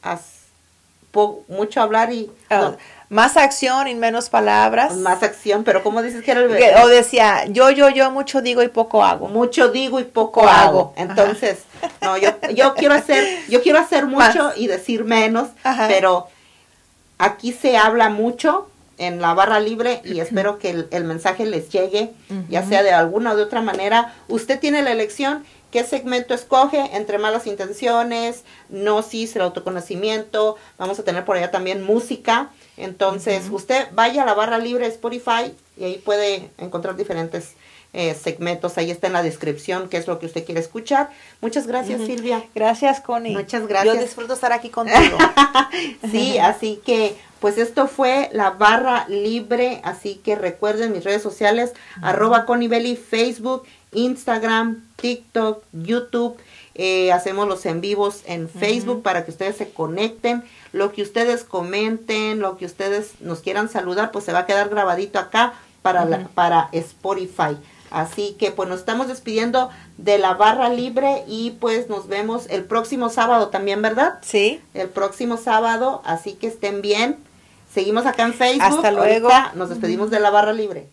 mucho hablar y... Ah, más acción y menos palabras. Más acción, pero como dices que era el... o decía, yo, yo, yo mucho digo y poco hago. Mucho digo y poco hago. Entonces, no, yo, yo quiero hacer, yo quiero hacer mucho y decir menos, pero aquí se habla mucho en la barra libre y espero que el, mensaje les llegue, ya sea de alguna o de otra manera. Usted tiene la elección qué segmento escoge entre malas intenciones, gnosis, el autoconocimiento, vamos a tener por allá también música. Entonces, usted vaya a la barra libre de Spotify y ahí puede encontrar diferentes eh, segmentos. Ahí está en la descripción qué es lo que usted quiere escuchar. Muchas gracias, Silvia. Gracias, Connie. Muchas gracias. Yo disfruto estar aquí contigo. sí, así que pues esto fue la barra libre, así que recuerden mis redes sociales, arroba Connie Belly, Facebook, Instagram, TikTok, YouTube. Eh, hacemos los en vivos en Facebook para que ustedes se conecten. Lo que ustedes comenten, lo que ustedes nos quieran saludar, pues se va a quedar grabadito acá para, para Spotify. Así que pues nos estamos despidiendo de la barra libre y pues nos vemos el próximo sábado también, ¿verdad? Sí. El próximo sábado, así que estén bien. Seguimos acá en Facebook. Hasta luego. nos despedimos de la barra libre.